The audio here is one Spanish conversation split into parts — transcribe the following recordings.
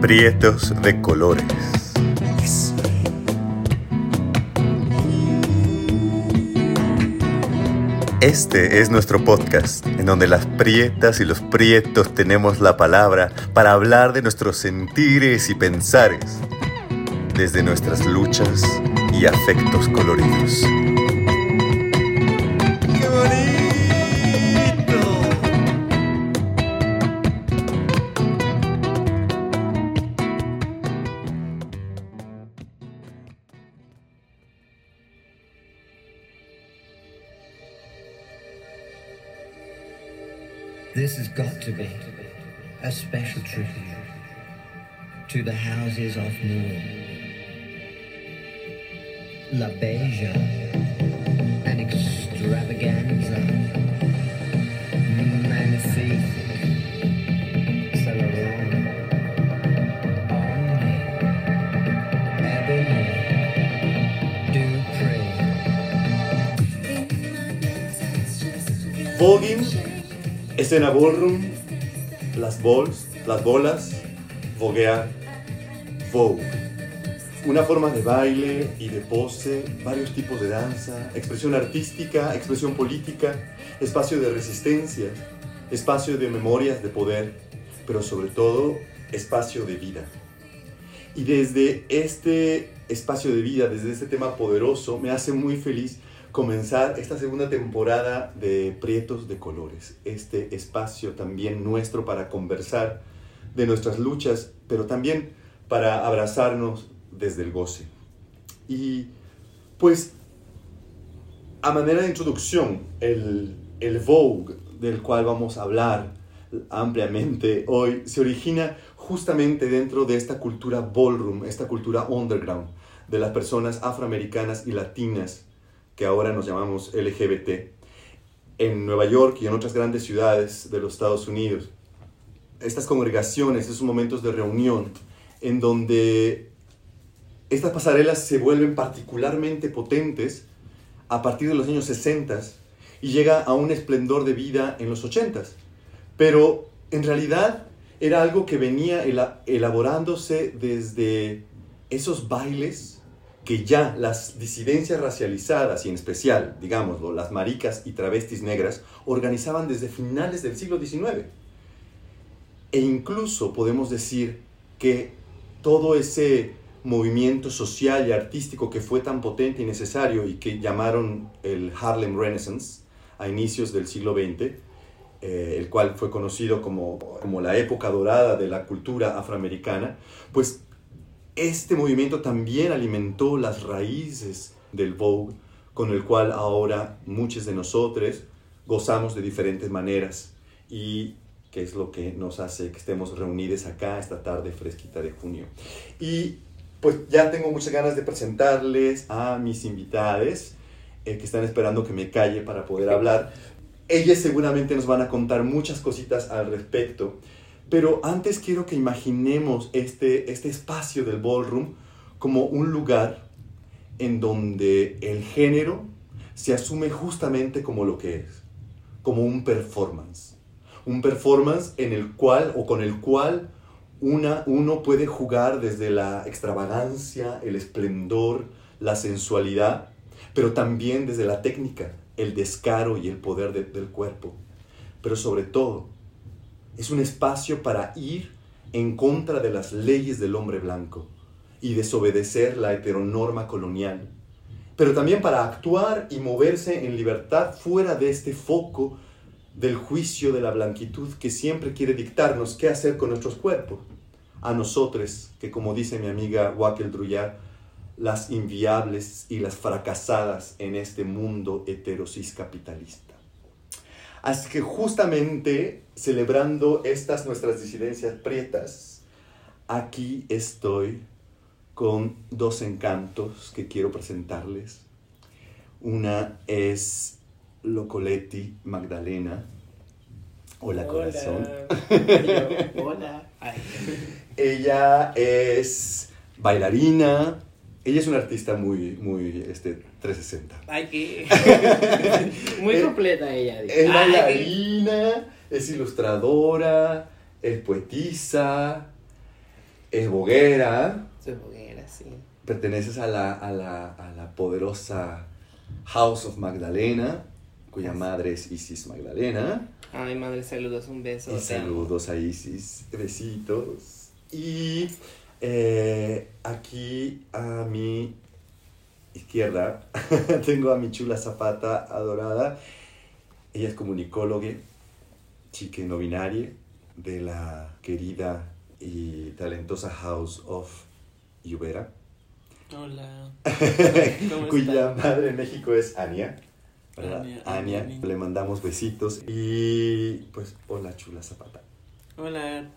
Prietos de colores. Este es nuestro podcast, en donde las prietas y los prietos tenemos la palabra para hablar de nuestros sentires y pensares, desde nuestras luchas y afectos coloridos. Houses of Moore. La Beja, an extravaganza. Voguing, escena ballroom, las balls, las bolas, voguear, vogue. Una forma de baile y de pose, varios tipos de danza, expresión artística, expresión política, espacio de resistencia, espacio de memorias de poder, pero sobre todo espacio de vida. Y desde este espacio de vida, desde este tema poderoso, me hace muy feliz comenzar esta segunda temporada de Prietos de Colores, este espacio también nuestro para conversar de nuestras luchas, pero también para abrazarnos desde el goce. Y pues, a manera de introducción, el, el Vogue del cual vamos a hablar ampliamente hoy se origina justamente dentro de esta cultura ballroom, esta cultura underground de las personas afroamericanas y latinas que ahora nos llamamos LGBT, en Nueva York y en otras grandes ciudades de los Estados Unidos. Estas congregaciones, esos momentos de reunión, en donde estas pasarelas se vuelven particularmente potentes a partir de los años 60 y llega a un esplendor de vida en los 80. Pero en realidad era algo que venía elaborándose desde esos bailes que ya las disidencias racializadas y en especial, digámoslo, las maricas y travestis negras organizaban desde finales del siglo XIX. E incluso podemos decir que todo ese movimiento social y artístico que fue tan potente y necesario y que llamaron el Harlem Renaissance a inicios del siglo XX, eh, el cual fue conocido como, como la época dorada de la cultura afroamericana, pues este movimiento también alimentó las raíces del Vogue, con el cual ahora muchos de nosotros gozamos de diferentes maneras. Y es lo que nos hace que estemos reunidos acá esta tarde fresquita de junio. Y pues ya tengo muchas ganas de presentarles a mis invitadas eh, que están esperando que me calle para poder hablar. Ellas seguramente nos van a contar muchas cositas al respecto. Pero antes quiero que imaginemos este, este espacio del ballroom como un lugar en donde el género se asume justamente como lo que es, como un performance. Un performance en el cual o con el cual una, uno puede jugar desde la extravagancia, el esplendor, la sensualidad, pero también desde la técnica, el descaro y el poder del cuerpo. Pero sobre todo, es un espacio para ir en contra de las leyes del hombre blanco y desobedecer la heteronorma colonial, pero también para actuar y moverse en libertad fuera de este foco del juicio de la blanquitud que siempre quiere dictarnos qué hacer con nuestros cuerpos. A nosotros, que como dice mi amiga Wakel Druyar, las inviables y las fracasadas en este mundo heterosis capitalista. Así que justamente celebrando estas nuestras disidencias prietas, aquí estoy con dos encantos que quiero presentarles. Una es Locoletti Magdalena. Hola, corazón. Hola. Ella es bailarina, ella es una artista muy, muy, este, 360. Ay, que... muy Eh, completa ella. digo. Es bailarina, es ilustradora, es poetisa, es boguera, Soy hoguera, sí. perteneces a la, a la, a la poderosa House of Magdalena, cuya madre es Isis Magdalena. Ay, madre, saludos, un beso. Y saludos a Isis, besitos. Y eh, aquí a mi izquierda tengo a mi chula Zapata adorada. Ella es comunicóloga, chique no binaria, de la querida y talentosa House of Lluvera, Hola. ¿Cómo cuya madre en México es Ania. ¿Verdad? Ania, Ania, Ania. le mandamos besitos. Y pues, hola chula Zapata. Hola.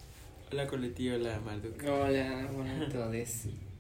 Hola Coleti, hola Marduk. Hola, hola a todos.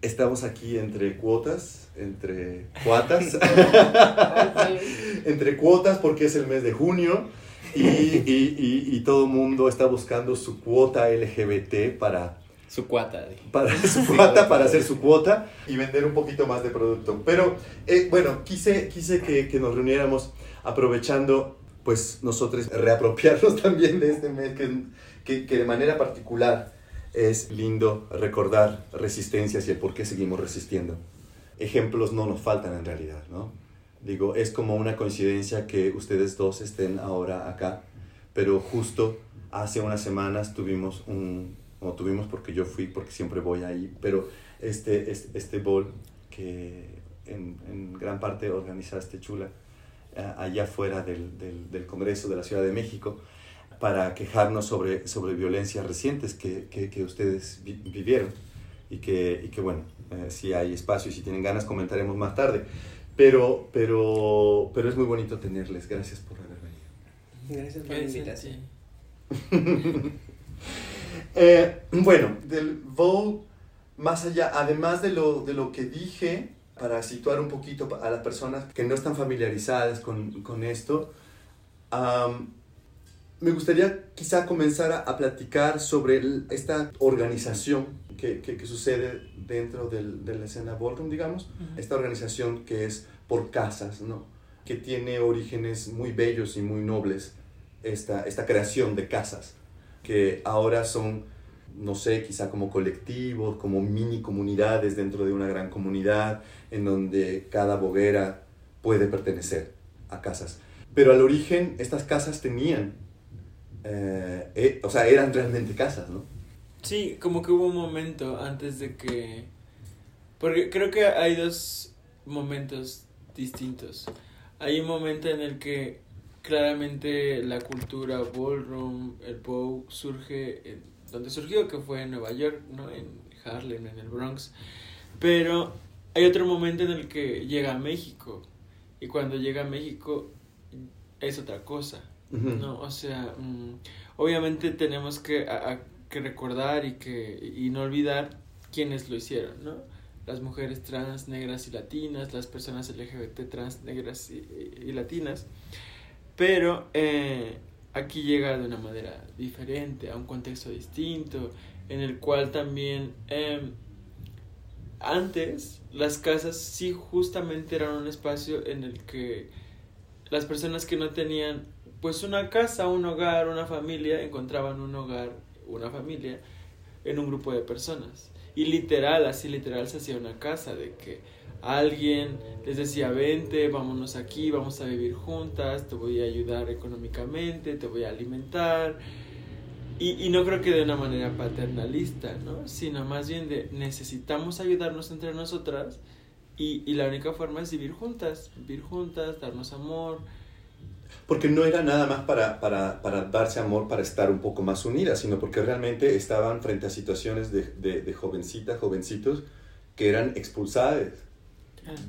Estamos aquí entre cuotas, entre cuotas, entre cuotas porque es el mes de junio y, y, y, y todo el mundo está buscando su cuota LGBT para, Su cuata. dije. para su cuota, para hacer su cuota y vender un poquito más de producto. Pero eh, bueno, quise, quise que, que nos reuniéramos aprovechando pues nosotros reapropiarnos también de este mes que, que, que de manera particular es lindo recordar resistencias y el por qué seguimos resistiendo. Ejemplos no nos faltan en realidad, ¿no? Digo, es como una coincidencia que ustedes dos estén ahora acá, pero justo hace unas semanas tuvimos un, o tuvimos porque yo fui, porque siempre voy ahí, pero este, este, este ball que en, en gran parte organizaste, Chula, eh, allá fuera del, del, del Congreso de la Ciudad de México, para quejarnos sobre, sobre violencias recientes que, que, que ustedes vi- vivieron y que, y que bueno, eh, si hay espacio y si tienen ganas comentaremos más tarde. Pero, pero, pero es muy bonito tenerles. Gracias por haber venido. Gracias por la invitación. sí. Eh, bueno, del Vogue, más allá, además de lo, de lo que dije, para situar un poquito a las personas que no están familiarizadas con, con esto, me gustaría quizá comenzar a, a platicar sobre el- esta organización que, que, que sucede dentro del, de la escena ballroom, digamos, esta organización que es por casas, ¿no? que tiene orígenes muy bellos y muy nobles, esta, esta creación de casas, que ahora son, no sé, quizá como colectivos, como mini comunidades dentro de una gran comunidad, en donde cada boguera puede pertenecer a casas. Pero al origen estas casas tenían, eh, eh, o sea, eran realmente casas, ¿no? Sí, como que hubo un momento antes de que... Porque creo que hay dos momentos distintos. Hay un momento en el que claramente la cultura ballroom, el Vogue, surge en donde surgió, que fue en Nueva York, ¿no? En Harlem, en el Bronx. Pero hay otro momento en el que llega a México. Y cuando llega a México es otra cosa. No, o sea, mm, obviamente tenemos que, a- a- que recordar y que y no olvidar quiénes lo hicieron, ¿no? Las mujeres trans, negras y latinas, las personas LGBT trans, negras y, y- y latinas. Pero eh, aquí llega de una manera diferente, a un contexto distinto, en el cual también em, antes las casas sí justamente eran un espacio en el que las personas que no tenían pues una casa, un hogar, una familia, encontraban un hogar, una familia en un grupo de personas. Y literal, así literal se hacía una casa de que alguien les decía, vente, vámonos aquí, vamos a vivir juntas, te voy a ayudar económicamente, te voy a alimentar. Y, y no creo que de una manera paternalista, ¿no? Sino más bien de necesitamos ayudarnos entre nosotras y, y la única forma es vivir juntas, vivir juntas, darnos amor, Porque no era nada más para, para, para darse amor, para estar un poco más unidas, sino porque realmente estaban frente a situaciones de, de, de jovencitas, jovencitos, que eran expulsadas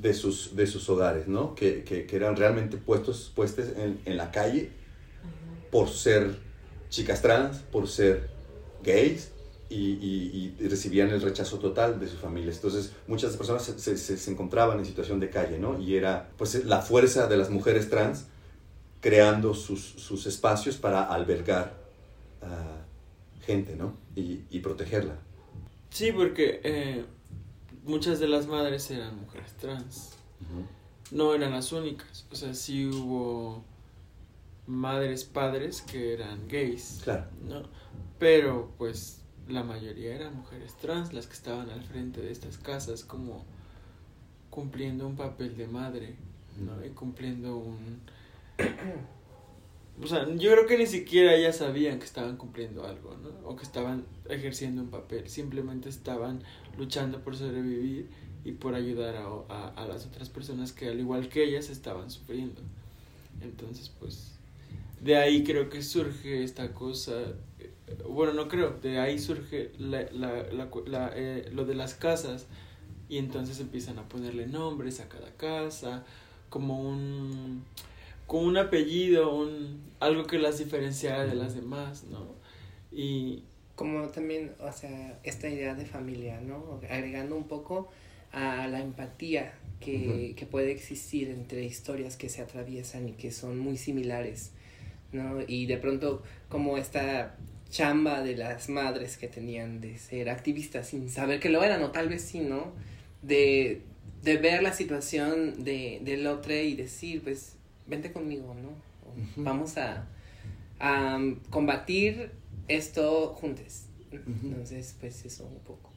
de sus, de sus hogares, ¿no? Que, que, eran realmente puestos, puestos en, en la calle por ser chicas trans, por ser gays, y, recibían el rechazo total de sus familias. Entonces, muchas personas se, se- encontraban en situación de calle, ¿no? Y era, pues, la fuerza de las mujeres trans creando sus, sus espacios para albergar a gente, ¿no? Y, y protegerla. Sí, porque eh, muchas de las madres eran mujeres trans. No eran las únicas. O sea, sí hubo madres, padres que eran gays. Claro. ¿no? Pero pues la mayoría eran mujeres trans las que estaban al frente de estas casas como cumpliendo un papel de madre, ¿no? Y cumpliendo un... O sea, yo creo que ni siquiera ellas sabían que estaban cumpliendo algo, ¿no? O que estaban ejerciendo un papel, simplemente estaban luchando por sobrevivir y por ayudar a, a, a las otras personas que al igual que ellas estaban sufriendo. Entonces, pues, de ahí creo que surge esta cosa, eh, bueno, no creo, de ahí surge la, la, la, eh, lo de las casas y entonces empiezan a ponerle nombres a cada casa, como un, como un apellido, un, algo que las diferenciara de las demás, ¿no? Y Como también, o sea, esta idea de familia, ¿no? Agregando un poco a la empatía que, Ujú. que puede existir entre historias que se atraviesan y que son muy similares, ¿no? Y de pronto, como esta chamba de las madres que tenían de ser activistas sin saber que lo eran, o tal vez sí, ¿no? De, de ver la situación de, del otro y decir, pues, vente conmigo, ¿no? Vamos a, a um, combatir esto juntos. Entonces, pues eso un poco.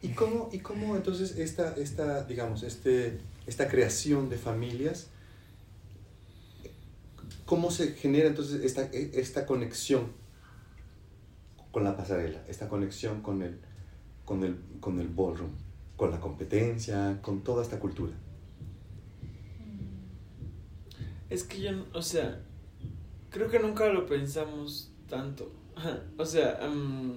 ¿Y cómo, y cómo entonces esta, esta, digamos, este, esta creación de familias, cómo se genera entonces esta, esta conexión con la pasarela, esta conexión con el, con, el, con el ballroom, con la competencia, con toda esta cultura? Es que yo, o sea, creo que nunca lo pensamos tanto. o sea, mm,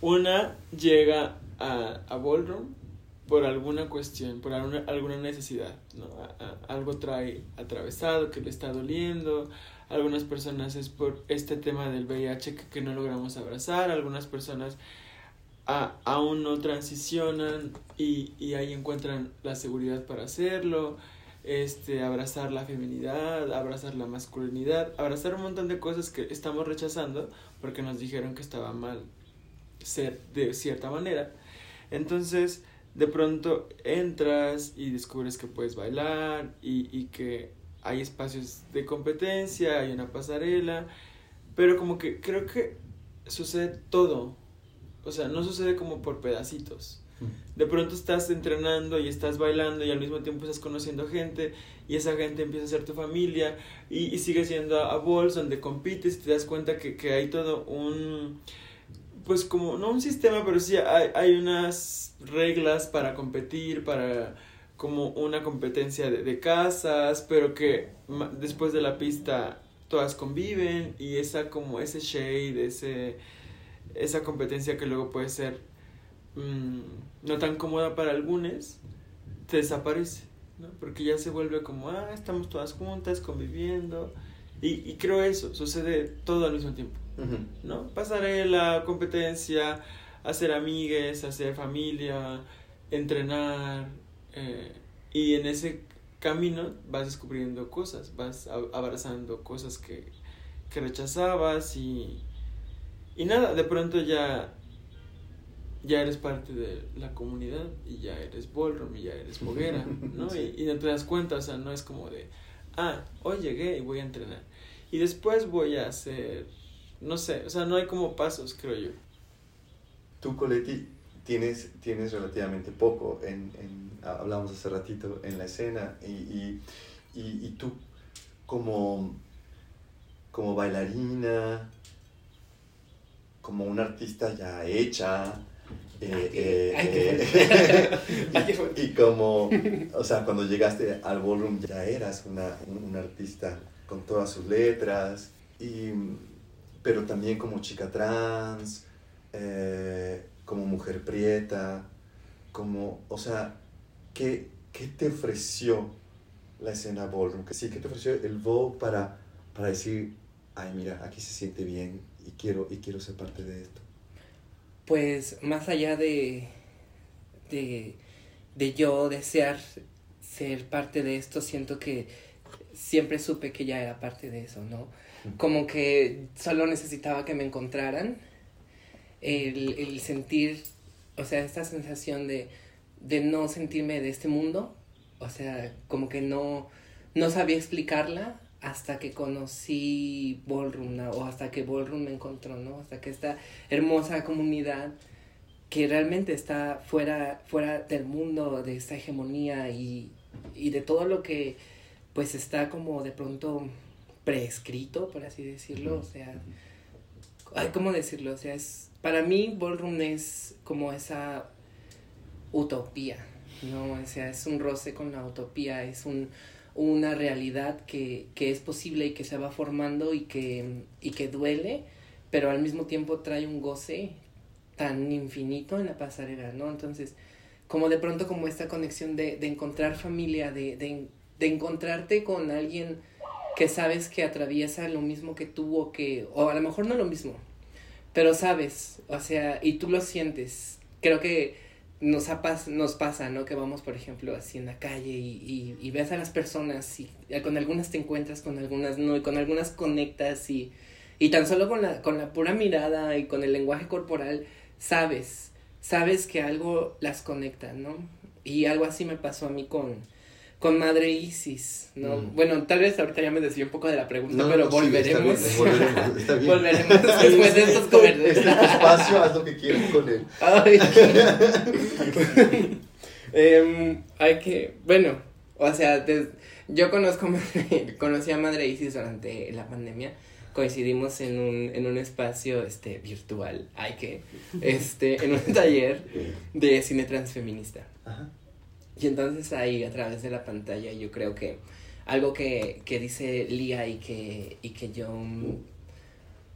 una llega a, a Ballroom por alguna cuestión, por alguna, alguna necesidad, ¿no? Algo trae atravesado, que le está doliendo. Algunas personas es por este tema del VIH que, que no logramos abrazar. Algunas personas a- aún no transicionan y, y ahí encuentran la seguridad para hacerlo este, abrazar la feminidad, abrazar la masculinidad, abrazar un montón de cosas que estamos rechazando porque nos dijeron que estaba mal ser de cierta manera. Entonces, de pronto entras y descubres que puedes bailar y, y que hay espacios de competencia, hay una pasarela, pero como que creo que sucede todo. O sea, no sucede como por pedacitos de pronto estás entrenando y estás bailando y al mismo tiempo estás conociendo gente y esa gente empieza a ser tu familia y, y sigues yendo a, a donde compites y te das cuenta que, que hay todo un pues como no un sistema pero sí hay, hay unas reglas para competir para como una competencia de, casas pero que después de la pista todas conviven y esa como ese shade ese esa competencia que luego puede ser mm, no tan cómoda para algunos, te desaparece, ¿no? Porque ya se vuelve como, ah, estamos todas juntas, conviviendo. Y, y creo eso, sucede todo al mismo tiempo, ¿no? Pasarela, competencia, hacer amigues, hacer familia, entrenar. eh, y en ese camino vas descubriendo cosas, vas abrazando cosas que, que rechazabas y, y nada, de pronto ya ya eres parte de la comunidad y ya eres ballroom y ya eres foguera, ¿no? Sí. Y, y no te das cuenta, o sea, no es como de, ah, hoy llegué y voy a entrenar. Y después voy a hacer, no sé, o sea, no hay como pasos, creo yo. Tú, Coletti, tienes, tienes relativamente poco, en, en, hablamos hace ratito, en la escena, y, y, y, y tú como, como bailarina, como una artista ya hecha, eh, eh, ay, eh, y como, o sea, cuando llegaste al ballroom ya eras una, un- una artista con todas sus letras, y, pero también como chica trans, como mujer prieta, como, o sea, ¿qué, qué te ofreció la escena ballroom? Sí, ¿qué te ofreció el Vogue para, para decir, ay, mira, aquí se siente bien y quiero, y quiero ser parte de esto? Pues más allá de, de, de yo desear ser parte de esto, siento que siempre supe que ya era parte de eso, ¿no? Como que solo necesitaba que me encontraran, el, el sentir, o sea, esta sensación de, de no sentirme de este mundo, o sea, como que no, no sabía explicarla hasta que conocí Ballroom o hasta que Ballroom me encontró, ¿no? Hasta que esta hermosa comunidad que realmente está fuera, fuera del mundo, de esta hegemonía y, y de todo lo que pues está como de pronto prescrito, por así decirlo, o sea, ay, ¿cómo decirlo? O sea, es, para mí Ballroom es como esa utopía, ¿no? O sea, es un roce con la utopía, es un, una realidad que, que es posible y que se va formando y que, y que duele, pero al mismo tiempo trae un goce tan infinito en la pasarela, ¿no? Entonces, como de pronto como esta conexión de, de encontrar familia, de, de, de, encontrarte con alguien que sabes que atraviesa lo mismo que tú o que, o a lo mejor no lo mismo, pero sabes, o sea, y tú lo sientes. Creo que nos, ha nos pasa, ¿no? Que vamos, por ejemplo, así en la calle y, y, y ves a las personas y con algunas te encuentras, con algunas no, y con algunas conectas y, y tan solo con la, con la pura mirada y con el lenguaje corporal sabes, sabes que algo las conecta, ¿no? Y algo así me pasó a mí con, con Madre Isis, ¿no? Mm. Bueno, tal vez ahorita ya me desvié un poco de la pregunta, No, pero no, sí, volveremos. está bien, volveremos, está bien. volveremos después de estos Este es tu comerciales. espacio, haz lo que quieras con él. Ay. Em, hay que, bueno, o sea, des- yo conozco, conocí a Madre Isis durante la pandemia. Coincidimos en un, en un espacio este, virtual, hay que, este, en un taller de cine transfeminista. Y entonces ahí a través de la pantalla yo creo que algo que, que dice Lía y que, y que yo mm,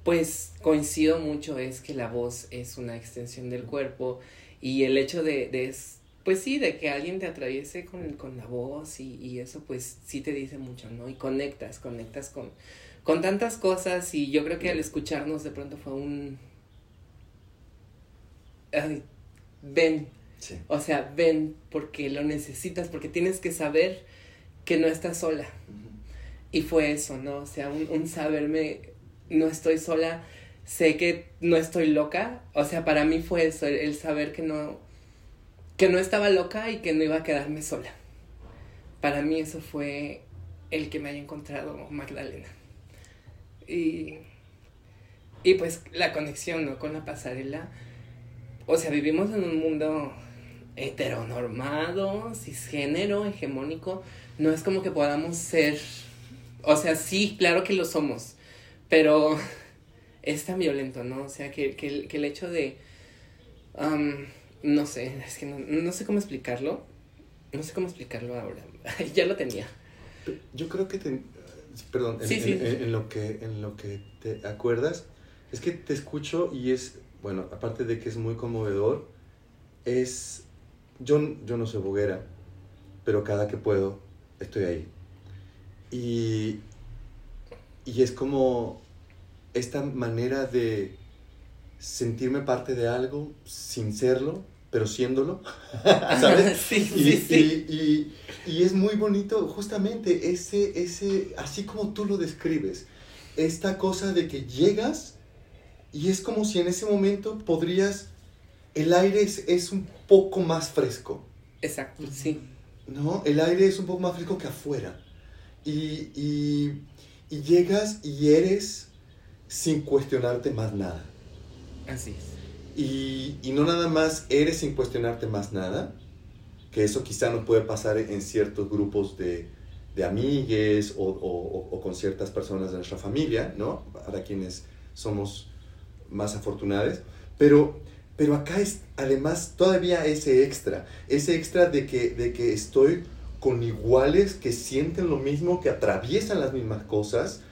pues coincido mucho es que la voz es una extensión del cuerpo y el hecho de, de es- pues sí, de que alguien te atraviese con, con la voz y, y eso pues sí te dice mucho, ¿no? Y conectas, conectas con, con tantas cosas y yo creo que al escucharnos de pronto fue un... Ay, ven, Sí. o sea, ven porque lo necesitas, porque tienes que saber que no estás sola. Y fue eso, ¿no? O sea, un, un saberme, no estoy sola, sé que no estoy loca. O sea, para mí fue eso, el, el saber que no, que no estaba loca y que no iba a quedarme sola. Para mí eso fue el que me haya encontrado Magdalena. Y, y pues la conexión, ¿no? Con la pasarela. O sea, vivimos en un mundo heteronormado, cisgénero, hegemónico. No es como que podamos ser. O sea, sí, claro que lo somos. Pero es tan violento, ¿no? O sea, que, que, el- que el hecho de. no sé, es que no, no sé cómo explicarlo. No sé cómo explicarlo ahora. ya lo tenía. Yo creo que te, perdón, en, Sí, en- sí. en- en lo que en lo que te acuerdas es que te escucho y es bueno, aparte de que es muy conmovedor, es yo yo no soy boguera, pero cada que puedo estoy ahí. Y y es como esta manera de sentirme parte de algo sin serlo, pero siéndolo, ¿sabes? sí, Y, sí, sí. y- y- y es muy bonito justamente ese, ese, así como tú lo describes, esta cosa de que llegas y es como si en ese momento podrías, el aire es, es un poco más fresco, Exacto, sí. ¿no? El aire es un poco más fresco que afuera. Y, y, y llegas y eres sin cuestionarte más nada. Así es. Y, y no nada más eres sin cuestionarte más nada, que eso quizá no puede pasar en ciertos grupos de, de amigues o, o- o con ciertas personas de nuestra familia, ¿no? Para quienes somos más afortunados. Pero, pero acá es además todavía ese extra, ese extra de que, de que estoy con iguales que sienten lo mismo, que atraviesan las mismas cosas,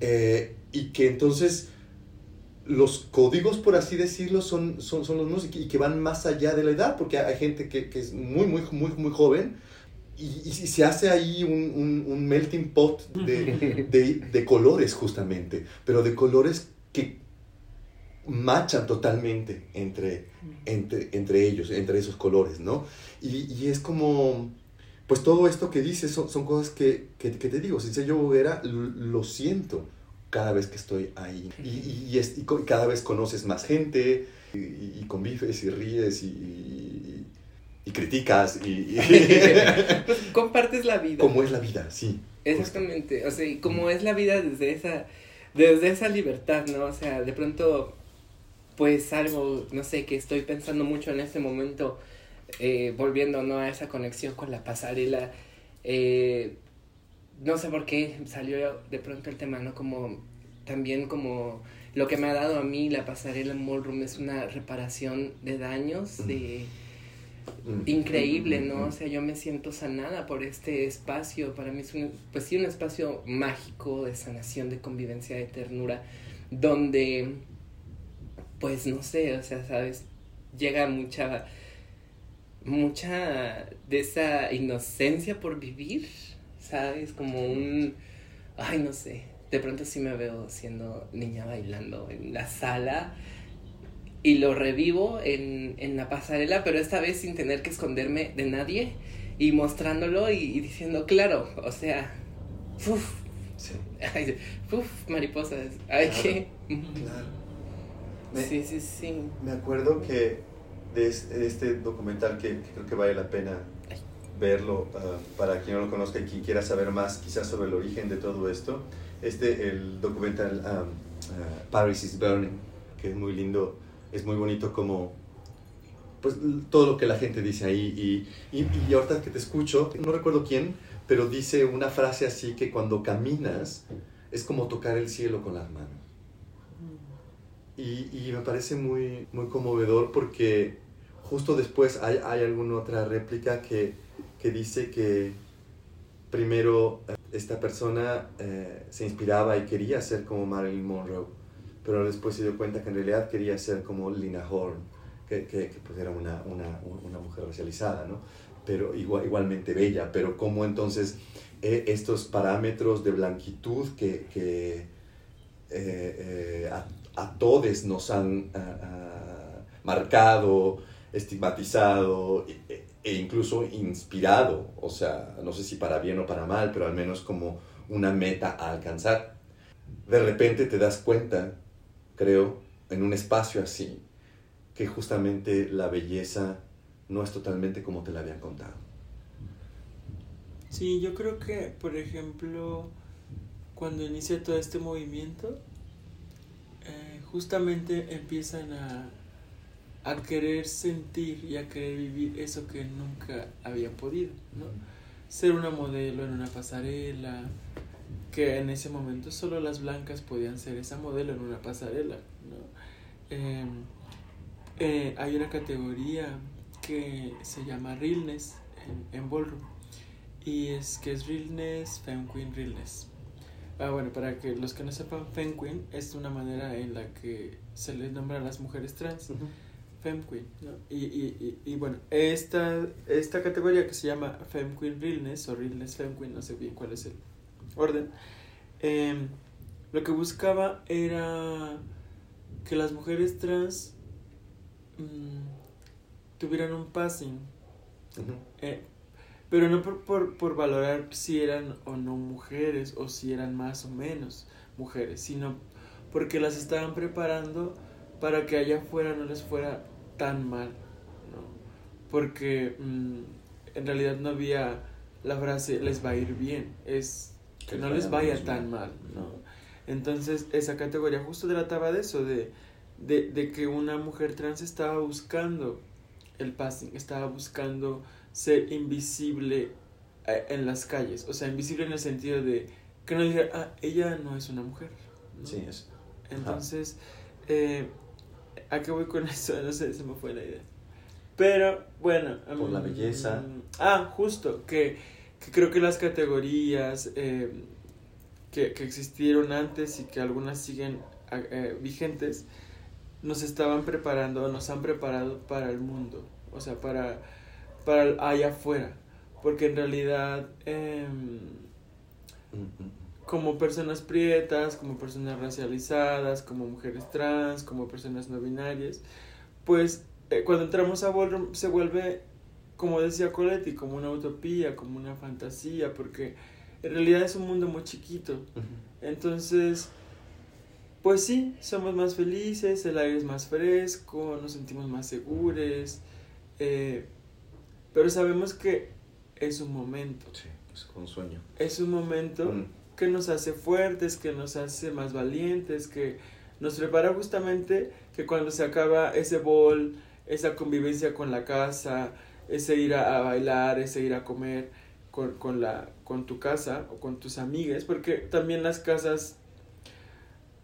eh, y que entonces los códigos, por así decirlo, son, son, son los mismos y que, y que van más allá de la edad, porque hay gente que, que es muy, muy, muy, muy joven y, y se hace ahí un, un- un melting pot de, de, de colores justamente, pero de colores que machan totalmente entre, entre, entre ellos, entre esos colores, ¿no? Y, y es como, pues todo esto que dices son, son cosas que, que, que te digo, si soy yo Boguera, l- lo siento cada vez que estoy ahí. Y, y, es- y cada vez conoces más gente, y, convives y ríes, y, criticas y, Compartes la vida. cómo es la vida, sí. Exactamente, o sea, y como es la vida desde esa, desde esa libertad, ¿no? O sea, de pronto, pues algo, no sé, que estoy pensando mucho en este momento, eh, volviendo, ¿no? A esa conexión con la pasarela, eh, no sé por qué salió de pronto el tema, ¿no? Como, también como lo que me ha dado a mí la pasarela en Ballroom es una reparación de daños, de Mm. increíble, Mm, ¿no? mm, O sea, yo me siento sanada por este espacio. Para mí es un, pues sí, un espacio mágico de sanación, de convivencia, de ternura, donde, pues no sé, o sea, sabes, llega mucha, mucha de esa inocencia por vivir, ¿sabes? Como un, ay, no sé, de pronto sí me veo siendo niña bailando en la sala y lo revivo en, en la pasarela, pero esta vez sin tener que esconderme de nadie y mostrándolo y, y diciendo, claro, o sea, uff, Sí, mariposas, ay, Claro. que... claro. Me, Sí, sí, sí. me acuerdo que de es- de este documental que, que creo que vale la pena verlo ah, para quien no lo conozca y quien quiera saber más quizás sobre el origen de todo esto. Este, el documental um, ah, Paris is Burning, que es muy lindo, es muy bonito como pues todo lo que la gente dice ahí y, y, y ahorita que te escucho, no recuerdo quién, pero dice una frase así que cuando caminas es como tocar el cielo con las manos. Y, y me parece muy, muy conmovedor porque justo después hay, hay alguna otra réplica que, que dice que primero eh, esta persona eh, se inspiraba y quería ser como Marilyn Monroe, pero después se dio cuenta que en realidad quería ser como Lina Horne, que, que, que, pues era una, una, una mujer racializada, ¿no? pero igual, igualmente bella, pero como entonces eh, estos parámetros de blanquitud que, que eh, eh, a, todos nos han ah, ah, marcado, estigmatizado e, e incluso inspirado, o sea, no sé si para bien o para mal, pero al menos como una meta a alcanzar. De repente te das cuenta, creo, en un espacio así, que justamente la belleza no es totalmente como te la habían contado. Sí, yo creo que, por ejemplo, cuando inicia todo este movimiento, justamente empiezan a, a querer sentir y a querer vivir eso que nunca había podido, ¿no? Ser una modelo en una pasarela, que en ese momento solo las blancas podían ser esa modelo en una pasarela, ¿no? Eh, eh, hay una categoría que se llama Realness en, en Ballroom y es que es Realness, Femme Queen, Realness. Ah, bueno, para que los que no sepan, Femme Queen es una manera en la que se les nombra a las mujeres trans. Femme Queen, ¿no? Y, y, y, y bueno, esta, esta categoría que se llama Femme Queen Realness o Realness Femme Queen, no sé bien cuál es el orden, eh, lo que buscaba era que las mujeres trans mmm, tuvieran un passing, eh, pero no por, por, por valorar si eran o no mujeres o si eran más o menos mujeres, sino porque las estaban preparando para que allá afuera no les fuera tan mal, ¿no? Porque mmm, en realidad no había la frase les va a ir bien, es que no les vaya tan mal, ¿no? Entonces esa categoría justo trataba de eso, de, de, de que una mujer trans estaba buscando el passing, estaba buscando ser invisible en las calles, o sea, invisible en el sentido de que no dijera, ah, ella no es una mujer. ¿no? Sí, es. Entonces, eh, ¿a qué voy con eso? No sé, se me fue la idea. Pero, bueno. Por la um, belleza. Ah, justo, que, que creo que las categorías eh, que, que, existieron antes y que algunas siguen eh, vigentes, nos estaban preparando, nos han preparado para el mundo, o sea, para, para allá afuera. Porque en realidad, eh, como personas prietas, como personas racializadas, como mujeres trans, como personas no binarias, pues eh, cuando entramos a Ballroom se vuelve, como decía Coletti, como una utopía, como una fantasía, porque en realidad es un mundo muy chiquito. Entonces, pues sí, somos más felices, el aire es más fresco, nos sentimos más seguros, eh, pero sabemos que es un momento. Sí, es un sueño. Es un momento Mm. que nos hace fuertes, que nos hace más valientes, que nos prepara justamente que cuando se acaba ese bol, esa convivencia con la casa, ese ir a, a bailar, ese ir a comer con, con, la, con tu casa o con tus amigas, porque también las casas,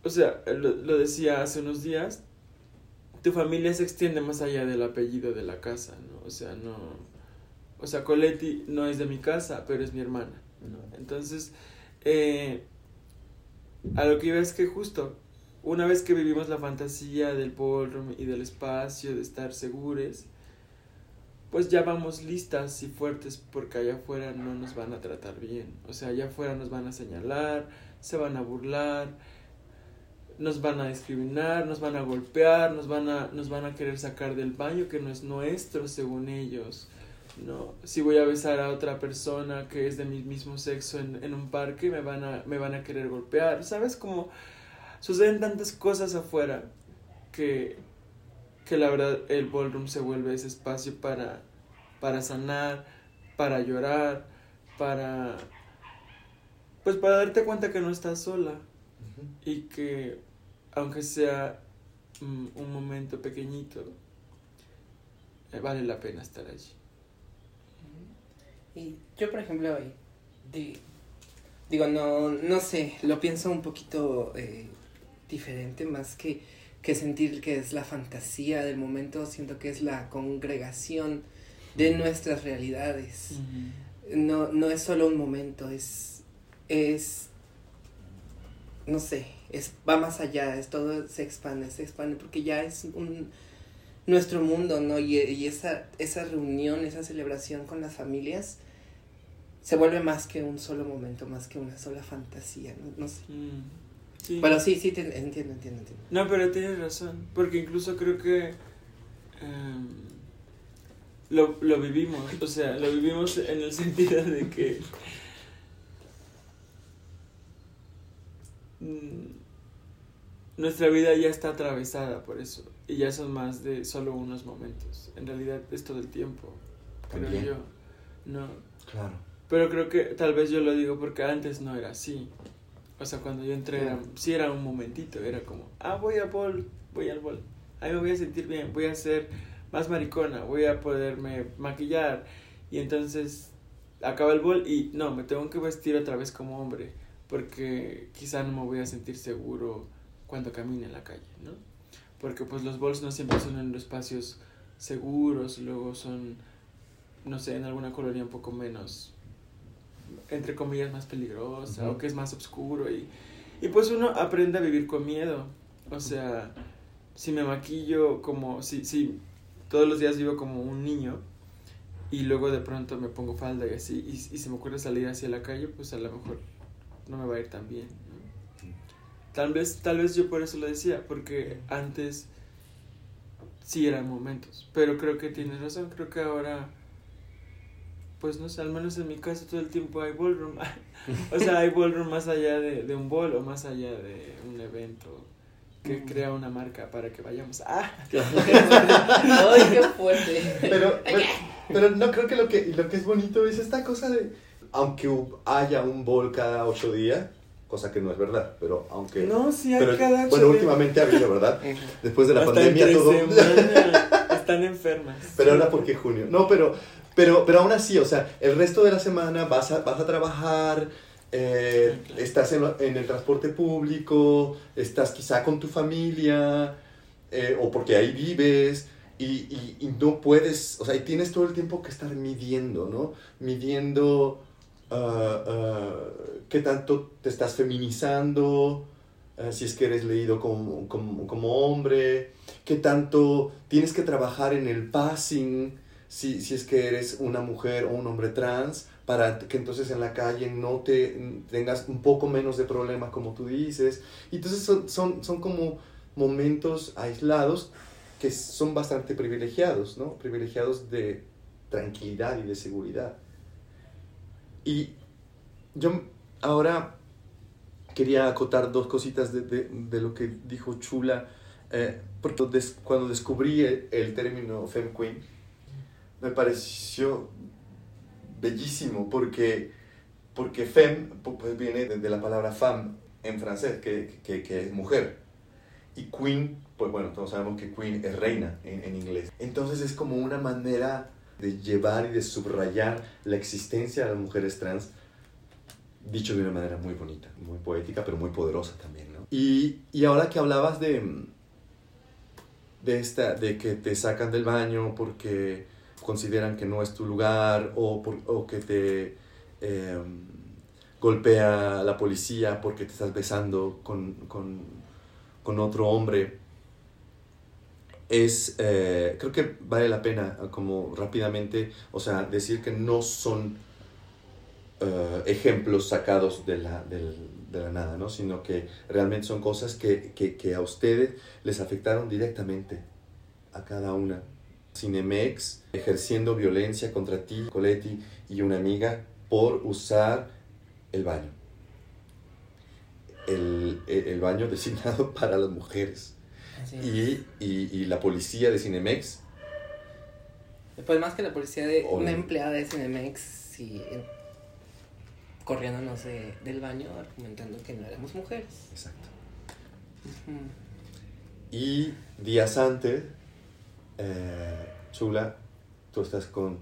o sea, lo, lo decía hace unos días, tu familia se extiende más allá del apellido de la casa, ¿no? O sea, no... O sea, Coletti no es de mi casa, pero es mi hermana, ¿no? Entonces, eh, a lo que iba es que justo una vez que vivimos la fantasía del ballroom y del espacio, de estar seguros, pues ya vamos listas y fuertes porque allá afuera no nos van a tratar bien. O sea, allá afuera nos van a señalar, se van a burlar, nos van a discriminar, nos van a golpear, nos van a, nos van a querer sacar del baño que no es nuestro según ellos. ¿No? Si voy a besar a otra persona que es de mi mismo sexo en, en un parque, me van, a, me van a querer golpear. ¿Sabes? Como suceden tantas cosas afuera que, que la verdad el ballroom se vuelve ese espacio para, para sanar, para llorar, para... Pues para darte cuenta que no estás sola y que aunque sea mm, un momento pequeñito, eh, vale la pena estar allí. Y yo, por ejemplo, di- digo, no, no sé, lo pienso un poquito eh, diferente, más que, que sentir que es la fantasía del momento, siento que es la congregación de nuestras realidades. No, no es solo un momento, es, es, no sé, es, va más allá, es todo se expande, se expande, porque ya es un, nuestro mundo, ¿no? Y, y esa, esa reunión, esa celebración con las familias se vuelve más que un solo momento, más que una sola fantasía, no, no sé. Mm, sí. Pero sí, sí, te- entiendo, entiendo, entiendo. No, pero tienes razón, porque incluso creo que em, lo, lo vivimos, o sea, lo vivimos en el sentido de que mm, nuestra vida ya está atravesada por eso, y ya son más de solo unos momentos, en realidad es todo el tiempo, creo También. yo, no, Claro. pero creo que tal vez yo lo digo porque antes no era así. O sea, cuando yo entré, era, sí era un momentito, era como, ah, voy a bol, voy al bol. Ahí me voy a sentir bien, voy a ser más maricona, voy a poderme maquillar. Y entonces acaba el bol y no, me tengo que vestir otra vez como hombre, porque quizá no me voy a sentir seguro cuando camine en la calle, ¿no? Porque pues los bols no siempre son en espacios seguros, luego son, no sé, en alguna colonia un poco menos entre comillas más peligrosa o que es más oscuro y, y pues uno aprende a vivir con miedo. O sea si me maquillo como si, si todos los días vivo como un niño y luego de pronto me pongo falda y así y, y se me ocurre salir hacia la calle pues a lo mejor no me va a ir tan bien. Tal vez tal vez yo por eso lo decía porque antes sí eran momentos pero creo que tienes razón creo que ahora pues no sé, al menos en mi caso todo el tiempo hay ballroom. o sea, hay ballroom más allá de, de un ball o más allá de un evento que Mm. crea una marca para que vayamos. ¡Ah! ¡Ay, qué fuerte! Pero, pero, pero no creo que lo, que lo que es bonito es esta cosa de, aunque haya un bol cada ocho días, cosa que no es verdad, pero aunque... No, sí hay pero, cada bueno, últimamente ha habido, ¿verdad? Después de la Hasta pandemia entre todo... Están enfermas. Pero ahora porque junio. No, pero, pero, pero aún así, o sea, el resto de la semana vas a, vas a trabajar, eh, Claro. estás en, en el transporte público, estás quizá con tu familia, eh, o porque ahí vives, y, y, y no puedes, o sea, y tienes todo el tiempo que estar midiendo, ¿no? Midiendo ah, qué tanto te estás feminizando, ah, si es que eres leído como, como, como hombre, qué tanto tienes que trabajar en el passing, si, si es que eres una mujer o un hombre trans, para que entonces en la calle no te tengas un poco menos de problemas como tú dices. Y entonces son, son, son como momentos aislados que son bastante privilegiados, ¿no? Privilegiados de tranquilidad y de seguridad. Y yo ahora quería acotar dos cositas de, de, de lo que dijo Chula, eh, porque des- cuando descubrí el, el término Femme Queen, me pareció bellísimo porque, porque femme pues viene de, de la palabra femme en francés, que, que, que, es mujer. Y queen, pues bueno, todos sabemos que queen es reina en, en inglés. Entonces es como una manera de llevar y de subrayar la existencia de las mujeres trans, dicho de una manera muy bonita, muy poética, pero muy poderosa también. Y, y ahora que hablabas de, de, esta, de que te sacan del baño porque consideran que no es tu lugar o, o que te eh, golpea la policía porque te estás besando con, con, con otro hombre, es, eh, creo que vale la pena como rápidamente, o sea, decir que no son uh, ejemplos sacados de la, de la nada, ¿no? Sino que realmente son cosas que, que, que a ustedes les afectaron directamente, a cada una. Cinemex ejerciendo violencia contra ti, Coletti y una amiga por usar el baño. El, el, el baño designado para las mujeres. Y, y, y, la policía de Cinemex. Pues más que la policía de O- una empleada de Cinemex, sí, corriéndonos de- del baño argumentando que no éramos mujeres. Exacto. Y días antes, eh, Chula, tú estás con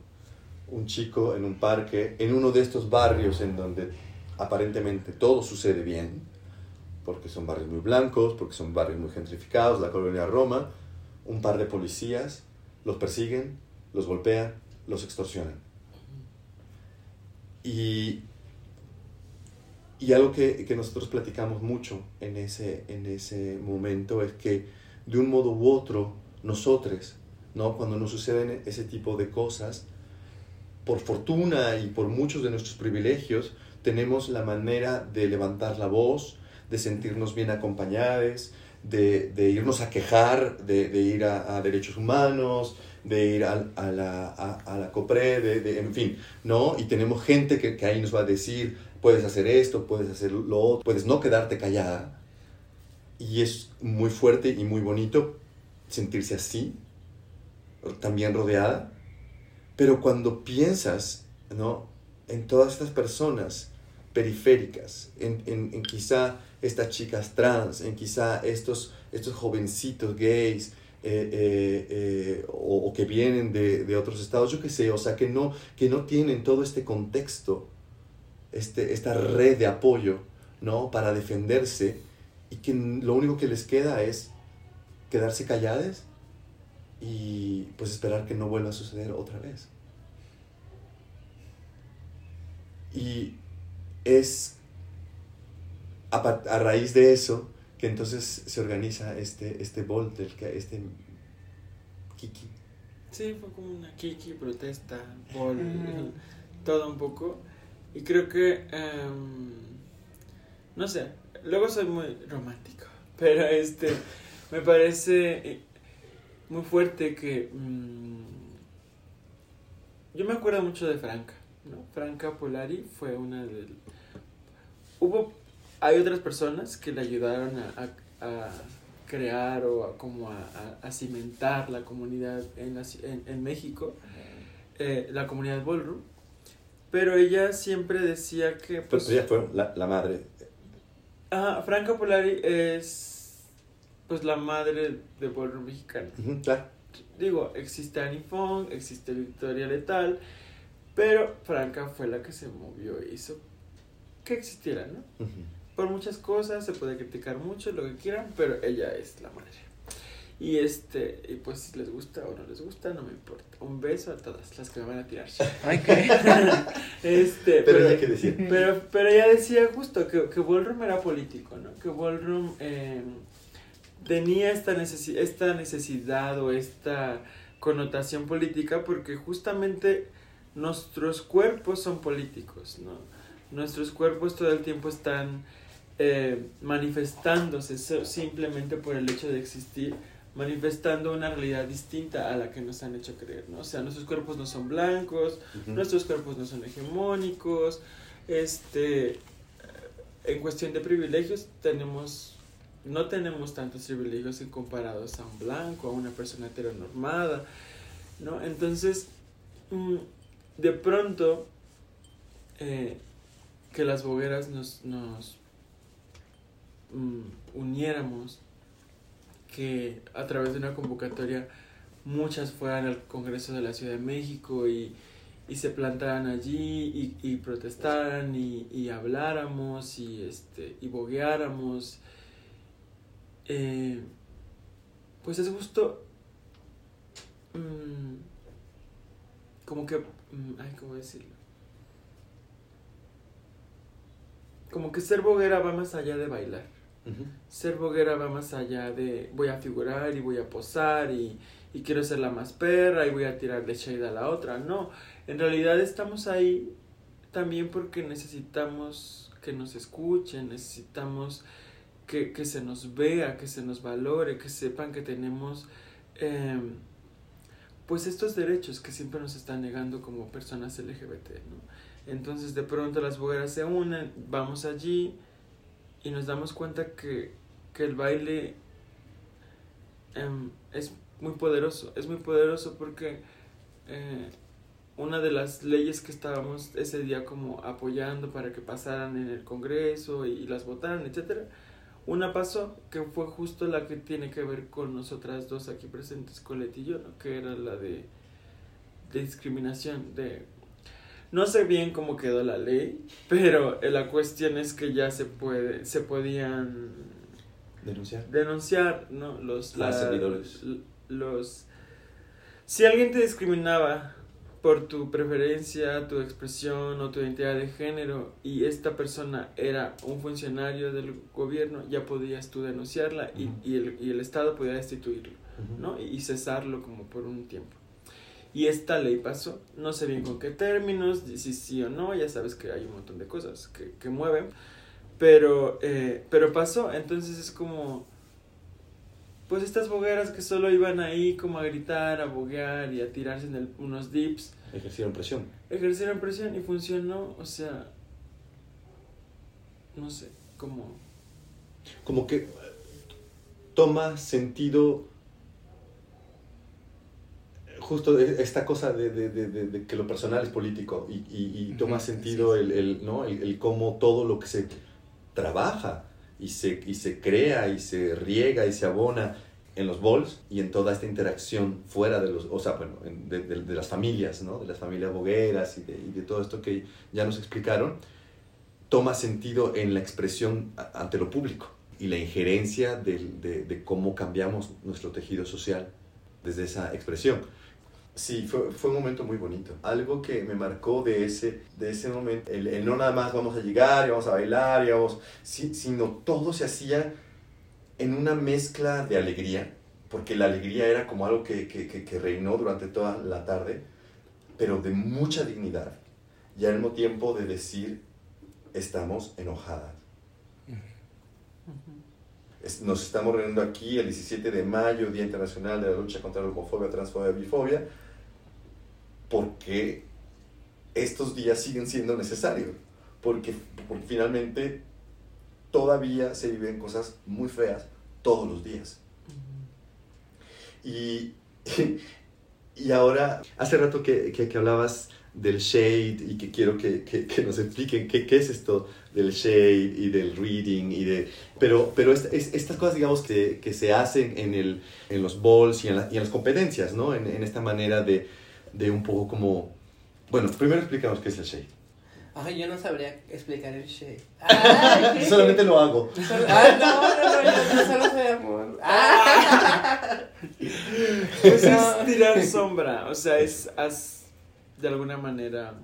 un chico en un parque, en uno de estos barrios en donde aparentemente todo sucede bien, porque son barrios muy blancos, porque son barrios muy gentrificados, la colonia Roma, un par de policías los persiguen, los golpean, los extorsionan. Y, y algo que, que nosotros platicamos mucho en ese, en ese momento es que de un modo u otro, nosotros, ¿no? cuando nos suceden ese tipo de cosas, por fortuna y por muchos de nuestros privilegios, tenemos la manera de levantar la voz, de sentirnos bien acompañados, de, de irnos a quejar, de, de ir a, derechos humanos, de ir a, a la, a, a, la COPRE, de, de, en fin, ¿no? Y tenemos gente que, que ahí nos va a decir, puedes hacer esto, puedes hacer lo otro, puedes no quedarte callada. Y es muy fuerte y muy bonito sentirse así, también rodeada. Pero cuando piensas, ¿no? En todas estas personas periféricas, en, en, en quizá estas chicas trans, en quizá estos, estos jovencitos gays, eh, eh, eh, o, que vienen de, de, otros estados, yo qué sé, o sea, que no, que no tienen todo este contexto, este, esta red de apoyo, ¿no? Para defenderse y que lo único que les queda es quedarse calladas y pues esperar que no vuelva a suceder otra vez. Y es a, a, raíz de eso que entonces se organiza este, este Bolt, este Kiki. Sí, fue como una Kiki, protesta, Bolt, uh todo un poco. Y creo que, um, no sé, luego soy muy romántico, pero este, me parece muy fuerte que... Um, yo me acuerdo mucho de Franca, ¿no? Franca Polari fue una de... Hubo hay otras personas que le ayudaron a, a, a crear o a, como a, a, cimentar la comunidad en, la, en, en México, eh, la comunidad Ballroom, pero ella siempre decía que... Pues, pero ella fue la, la madre. Ah, Franca Polari es pues la madre de Ballroom mexicana. Uh -huh, claro. Digo, existe Annie Fong, existe Victoria Letal, pero Franca fue la que se movió e hizo que existiera, ¿no? Uh -huh por muchas cosas, se puede criticar mucho, lo que quieran, pero ella es la madre. Y este, y pues si les gusta o no les gusta, no me importa. Un beso a todas las que me van a tirar. Ay, ¿qué? este, pero, pero, que decía. pero, pero ella decía justo que, que Ballroom era político, ¿no? Que Ballroom eh, tenía esta, necesi esta necesidad o esta connotación política porque justamente nuestros cuerpos son políticos, ¿no? Nuestros cuerpos todo el tiempo están eh, manifestándose simplemente por el hecho de existir, manifestando una realidad distinta a la que nos han hecho creer, ¿no? O sea, nuestros cuerpos no son blancos, uh -huh. nuestros cuerpos no son hegemónicos, este, en cuestión de privilegios tenemos, no tenemos tantos privilegios comparados a un blanco, a una persona heteronormada, ¿no? Entonces, mm, de pronto eh, que las bogueras nos, nos mm, uniéramos, que a través de una convocatoria muchas fueran al Congreso de la Ciudad de México y, y se plantaran allí y, y protestaran y, y, habláramos y, este, y bogueáramos. Eh, pues es justo mmm, como que, ay, ¿cómo decirlo? Como que ser boguera va más allá de bailar. Ser boguera va más allá de voy a figurar y voy a posar y, y quiero ser la más perra y voy a tirarle shade a la otra. No, en realidad estamos ahí también porque necesitamos que nos escuchen, necesitamos que, que se nos vea, que se nos valore, que sepan que tenemos eh, pues estos derechos que siempre nos están negando como personas LGBT, ¿no? Entonces de pronto las bogueras se unen, vamos allí y nos damos cuenta que, que el baile em, es muy poderoso, es muy poderoso porque eh, una de las leyes que estábamos ese día como apoyando para que pasaran en el Congreso y, las votaran, etcétera, una pasó que fue justo la que tiene que ver con nosotras dos aquí presentes, Colette y yo, ¿no? que era la de, de discriminación, de no sé bien cómo quedó la ley, pero la cuestión es que ya se puede, se podían Denunciar. denunciar, ¿no? Los, Ah, servidores. los, si alguien te discriminaba por tu preferencia, tu expresión o tu identidad de género y esta persona era un funcionario del gobierno, ya podías tú denunciarla y, y, el, y el Estado podía destituirlo. ¿no? Y cesarlo como por un tiempo. Y esta ley pasó, no sé bien con qué términos, si sí o no, ya sabes que hay un montón de cosas que, que mueven, pero, eh, pero pasó, entonces es como, pues estas bogueras que solo iban ahí como a gritar, a boguear y a tirarse en el- unos dips, Ejercieron presión. ejercieron presión y funcionó, o sea, no sé, como... Como que toma sentido justo e- esta cosa de, de- de- de- de que lo personal es político y, y- y toma sentido el, el, ¿no? el, el cómo todo lo que se trabaja y se, y se crea y se riega y se abona en los bols y en toda esta interacción fuera de los, o sea, bueno, en- de, de- las familias, ¿no? De las familias bogueras y de, y de todo esto que ya nos explicaron, toma sentido en la expresión ante lo público y la injerencia de cómo cambiamos nuestro tejido social desde esa expresión. Sí, fue, fue un momento muy bonito. Algo que me marcó de ese, de ese momento, el, el no nada más vamos a llegar y vamos a bailar, y vamos, si- sino todo se hacía en una mezcla de alegría, porque la alegría era como algo que, que, que- que reinó durante toda la tarde, pero de mucha dignidad, y al mismo tiempo de decir, estamos enojadas. Nos estamos reuniendo aquí el 17 de mayo, Día Internacional de la Lucha contra la Homofobia, Transfobia y Bifobia, porque estos días siguen siendo necesarios, porque, porque finalmente todavía se viven cosas muy feas todos los días. Y, y ahora, hace rato que, que, hablabas del shade y que quiero que, que, que nos expliquen qué, qué es esto del shade y del reading y de pero pero es, es- estas cosas digamos que, que se hacen en el en los balls y en, la- y en las competencias no en, en esta manera de, de un poco como bueno primero explicamos qué es el shade Ay, yo no sabría explicar el shade. Ay, solamente lo hago Solo- Ah, no, no, no, yo solo soy amor. Ah. Pues No. es tirar sombra, o sea, es de alguna manera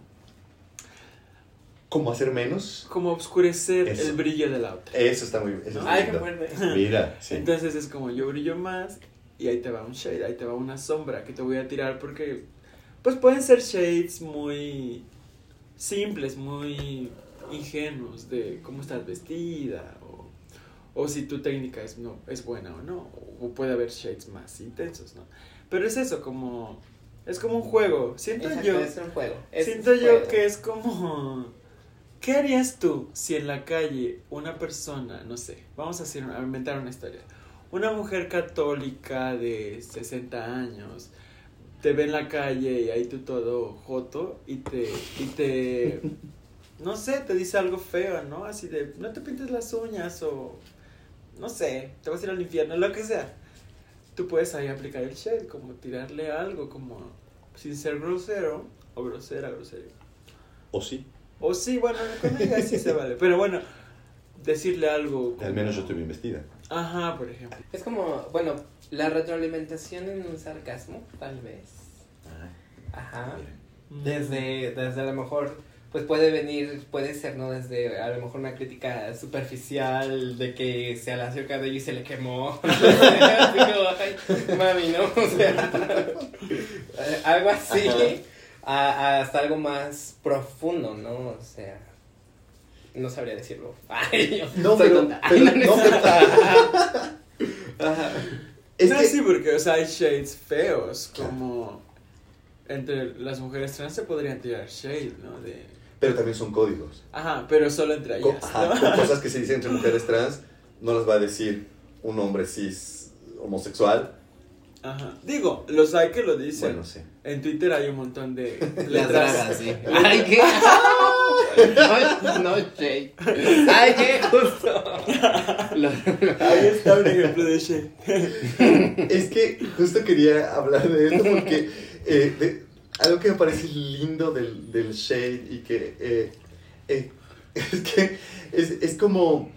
cómo hacer menos como oscurecer Eso. el brillo de la otra. eso está muy eso es Ay, qué fuerte. mira sí. Entonces es como yo brillo más y ahí te va un shade, ahí te va una sombra que te voy a tirar porque pues pueden ser shades muy simples, muy ingenuos de cómo estás vestida o, o si tu técnica es, no, es buena o no, o puede haber shades más intensos, ¿no? Pero es eso, como es como un juego, siento Exacto, yo es un juego. es Siento un yo que es como... ¿Qué harías tú si en la calle una persona, no sé, vamos a, hacer, a inventar una historia, una mujer católica de 60 años te ve en la calle y ahí tú todo joto y te, y te, no sé, te dice algo feo, ¿no? Así de, no te pintes las uñas o, no sé, te vas a ir al infierno, lo que sea. Tú puedes ahí aplicar el shade, como tirarle algo, como, sin ser grosero o grosera, grosero. O sí. O sí, bueno, con ella sí se vale. Pero bueno, decirle algo. como- Al menos yo estoy bien vestida. Ajá, por ejemplo. Es como, bueno, la retroalimentación en un sarcasmo, tal vez. Ajá. Desde, desde a lo mejor, pues puede venir, puede ser, ¿no? Desde a lo mejor una crítica superficial de que se alació el cabello y se le quemó. Así como, "Ay, mami, ¿no? O sea, algo así. a- a hasta algo más profundo, ¿no? O sea, no sabría decirlo. Ay, yo No, soy pero- tonta. pero- No, no, es- Ajá. Es no, que- sí, porque, o sea, hay shades feos, como entre las mujeres trans se podrían tirar shade, ¿no? De... Pero también son códigos. Ajá, pero solo entre Co- ellas, ajá, ¿no? co- cosas que se dicen entre mujeres trans no las va a decir un hombre cis homosexual. Ajá. Digo, los hay que lo dicen. Bueno, sí. En Twitter hay un montón de Las letras. dragas, sí. Ay, qué. No, no, Jay. Ay, qué justo. Ahí está un ejemplo de shade. Es que justo quería hablar de esto porque eh, de- algo que me parece lindo del, del shade y que eh, eh, es que es, es como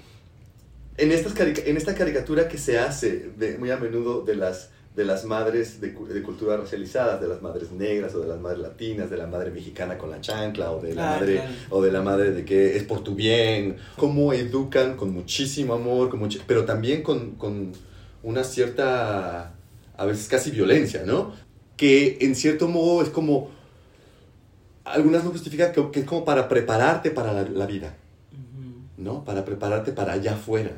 en, estas en esta caricatura que se hace de, muy a menudo de las, de las madres de, de cultura racializadas, de las madres negras o de las madres latinas, de la madre mexicana con la chancla o de la madre o de la madre de que es por tu bien, cómo educan con muchísimo amor, con muchi- pero también con, con una cierta, a veces casi violencia, ¿no? Que en cierto modo es como, algunas no justifican que, que es como para prepararte para la, la vida, ¿no? Para prepararte para allá afuera,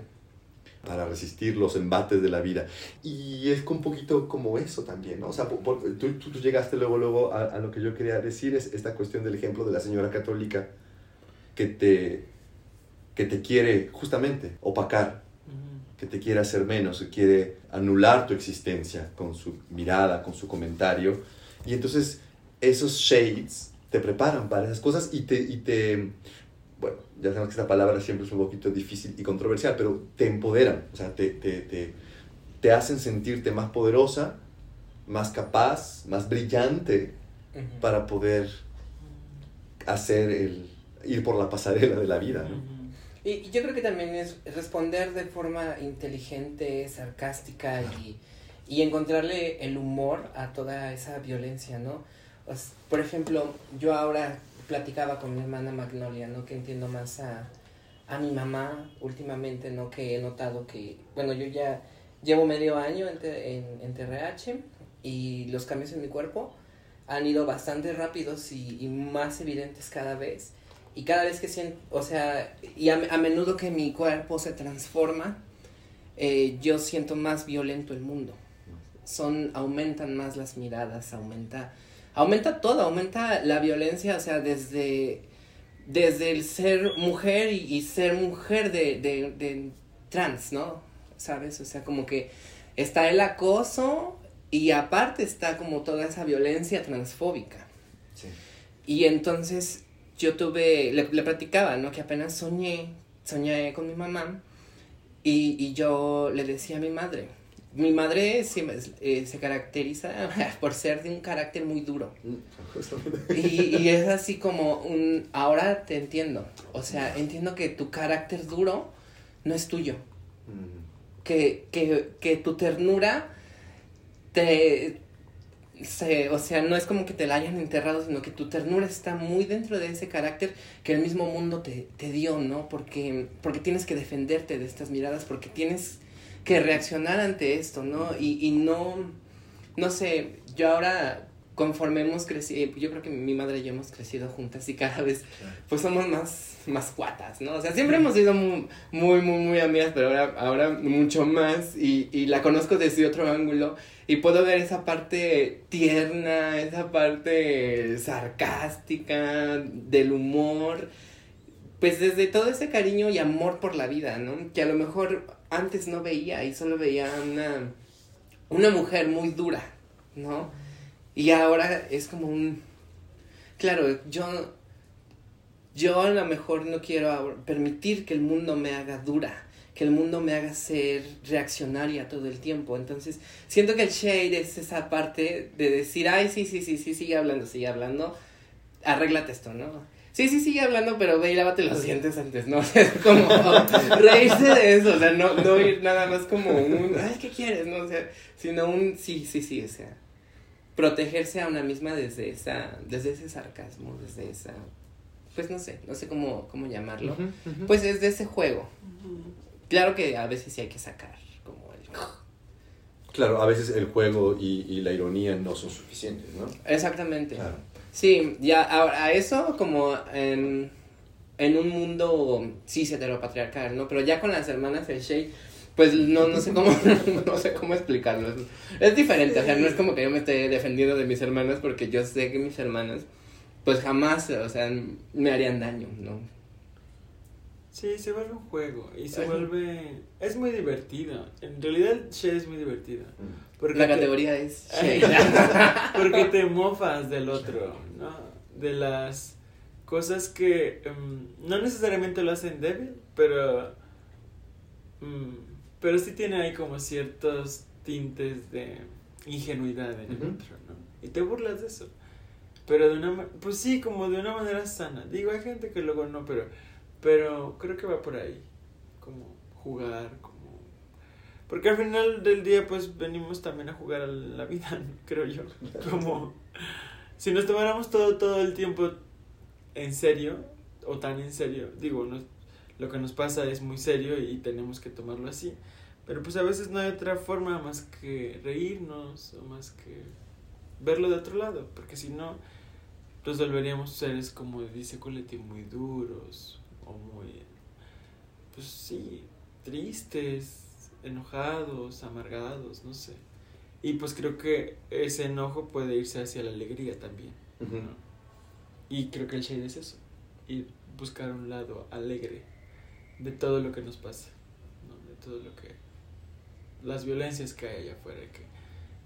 para resistir los embates de la vida. Y es un poquito como eso también, ¿no? O sea, por- tú- tú llegaste luego, luego a, a lo que yo quería decir, es esta cuestión del ejemplo de la señora católica que te, que te quiere justamente opacar, que te quiere hacer menos, que quiere anular tu existencia con su mirada, con su comentario. Y entonces esos shades te preparan para esas cosas y te, y te bueno, ya sabemos que esta palabra siempre es un poquito difícil y controversial, pero te empoderan, o sea, te, te, te, te hacen sentirte más poderosa, más capaz, más brillante para poder hacer el, ir por la pasarela de la vida, ¿no? Y, y yo creo que también es responder de forma inteligente, sarcástica y, y encontrarle el humor a toda esa violencia, ¿no? O por ejemplo, yo ahora platicaba con mi hermana Magnolia, ¿no? Que entiendo más a, a mi mamá últimamente, ¿no? Que he notado que, bueno, yo ya llevo medio año en, en, en TRH y los cambios en mi cuerpo han ido bastante rápidos y, y más evidentes cada vez. Y cada vez que siento, o sea, y a, a menudo que mi cuerpo se transforma, eh, yo siento más violento el mundo. Son, aumentan más las miradas, aumenta, aumenta todo, aumenta la violencia, o sea, desde, desde el ser mujer y, y ser mujer de, de, de trans, ¿no? ¿Sabes? O sea, como que está el acoso y aparte está como toda esa violencia transfóbica. Sí. Y entonces yo tuve, le, le platicaba, ¿no? Que apenas soñé, soñé con mi mamá y, y yo le decía a mi madre, mi madre se, eh, se caracteriza por ser de un carácter muy duro. Y, y es así como un, ahora te entiendo, o sea, entiendo que tu carácter duro no es tuyo, Mm. que, que, que tu ternura te, se, o sea, no es como que te la hayan enterrado, sino que tu ternura está muy dentro de ese carácter que el mismo mundo te, te dio, ¿no? Porque, porque tienes que defenderte de estas miradas, porque tienes que reaccionar ante esto, ¿no? Y, y no, no sé, yo ahora, conforme hemos crecido, yo creo que mi madre y yo hemos crecido juntas y cada vez, pues somos más, más cuatas, ¿no? O sea, siempre hemos sido muy, muy, muy, muy amigas, pero ahora, ahora mucho más y, y la conozco desde otro ángulo y puedo ver esa parte tierna, esa parte sarcástica, del humor, pues desde todo ese cariño y amor por la vida, ¿no? Que a lo mejor antes no veía y solo veía una, una mujer muy dura, ¿no? Y ahora es como un... Claro, yo... Yo a lo mejor no quiero permitir que el mundo me haga dura, que el mundo me haga ser reaccionaria todo el tiempo. Entonces, siento que el shade es esa parte de decir, ay, sí, sí, sí, sí, sigue hablando, sigue hablando, arréglate esto, ¿no? Sí, sí, sigue hablando, pero ve y lávate los dientes antes, ¿no? Es como reírse de eso, o sea, no, no ir nada más como un, ay, ¿qué quieres? ¿no? Sea, sino un, sí, sí, sí, o sea, protegerse a una misma desde esa, desde ese sarcasmo, desde esa, pues no sé, no sé cómo, cómo llamarlo, pues desde ese juego. Claro que a veces sí hay que sacar como el... Claro, a veces el juego y, y la ironía no son suficientes, ¿no? Exactamente. Claro. Sí, ya a, a eso como en, en un mundo sí heteropatriarcal, ¿no? Pero ya con las hermanas el Shea, pues no, no sé cómo, no sé cómo explicarlo. Es, es diferente, o sea, no es como que yo me esté defendiendo de mis hermanas porque yo sé que mis hermanas, pues jamás, o sea, me harían daño, ¿no? Sí, se vuelve un juego y se vuelve... Es muy divertido. En realidad Shea es muy divertido. Porque La te- categoría es Shea. Porque te mofas del otro, ¿no? De las cosas que em, no necesariamente lo hacen débil, pero... mm, pero sí tiene ahí como ciertos tintes de ingenuidad en el otro, ¿no? Y te burlas de eso. Pero de una... Pues sí, como de una manera sana. Digo, hay gente que luego no, pero... Pero creo que va por ahí. Como jugar, como... Porque al final del día pues venimos también a jugar a la vida, ¿no? creo yo. Como... Si nos tomáramos todo, todo el tiempo en serio, o tan en serio, digo, no, lo que nos pasa es muy serio y tenemos que tomarlo así. Pero pues a veces no hay otra forma más que reírnos o más que verlo de otro lado, porque si no, nos volveríamos seres, como dice Coletti, muy duros o muy, pues sí, tristes, enojados, amargados, no sé. Y pues creo que ese enojo puede irse hacia la alegría también. Y creo que el shade es eso, y buscar un lado alegre de todo lo que nos pasa, ¿no? de todo lo que, las violencias que hay allá afuera, que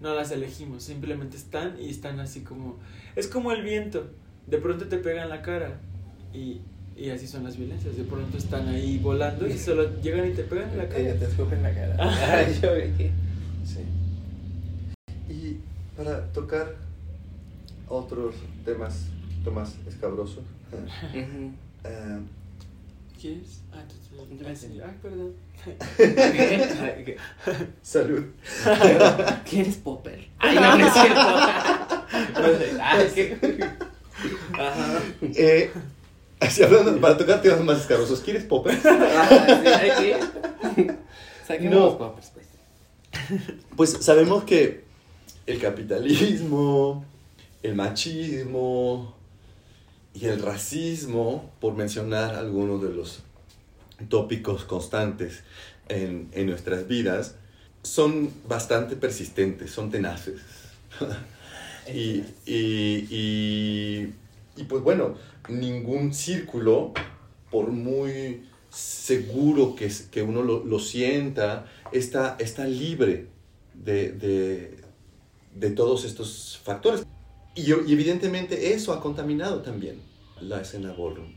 no las elegimos, simplemente están y están así como, es como el viento, de pronto te pega en la cara y, y así son las violencias, de pronto están ahí volando y solo llegan y te pegan en la cara. te escupen la cara. Yo vi que- Sí. Y para tocar otros temas, más escabrosos. ¿Quieres? Ah, tú, ah, entendí. Ay, perdón. ¿Qué? salud. ¿Quieres popper? Ay, no, no es cierto. ¿qué? Ajá. Eh, así hablando, para tocar temas más escabrosos, ¿quieres popper? Ah, sí. Saquemos No. los poppers, pues. Pues sabemos que el capitalismo, el machismo y el racismo, por mencionar algunos de los tópicos constantes en, en nuestras vidas, son bastante persistentes, son tenaces. y, y, y, y, pues bueno, ningún círculo, por muy seguro que, que uno lo, lo sienta, está, está libre de, de, de todos estos factores. Y, y evidentemente eso ha contaminado también la escena ballroom.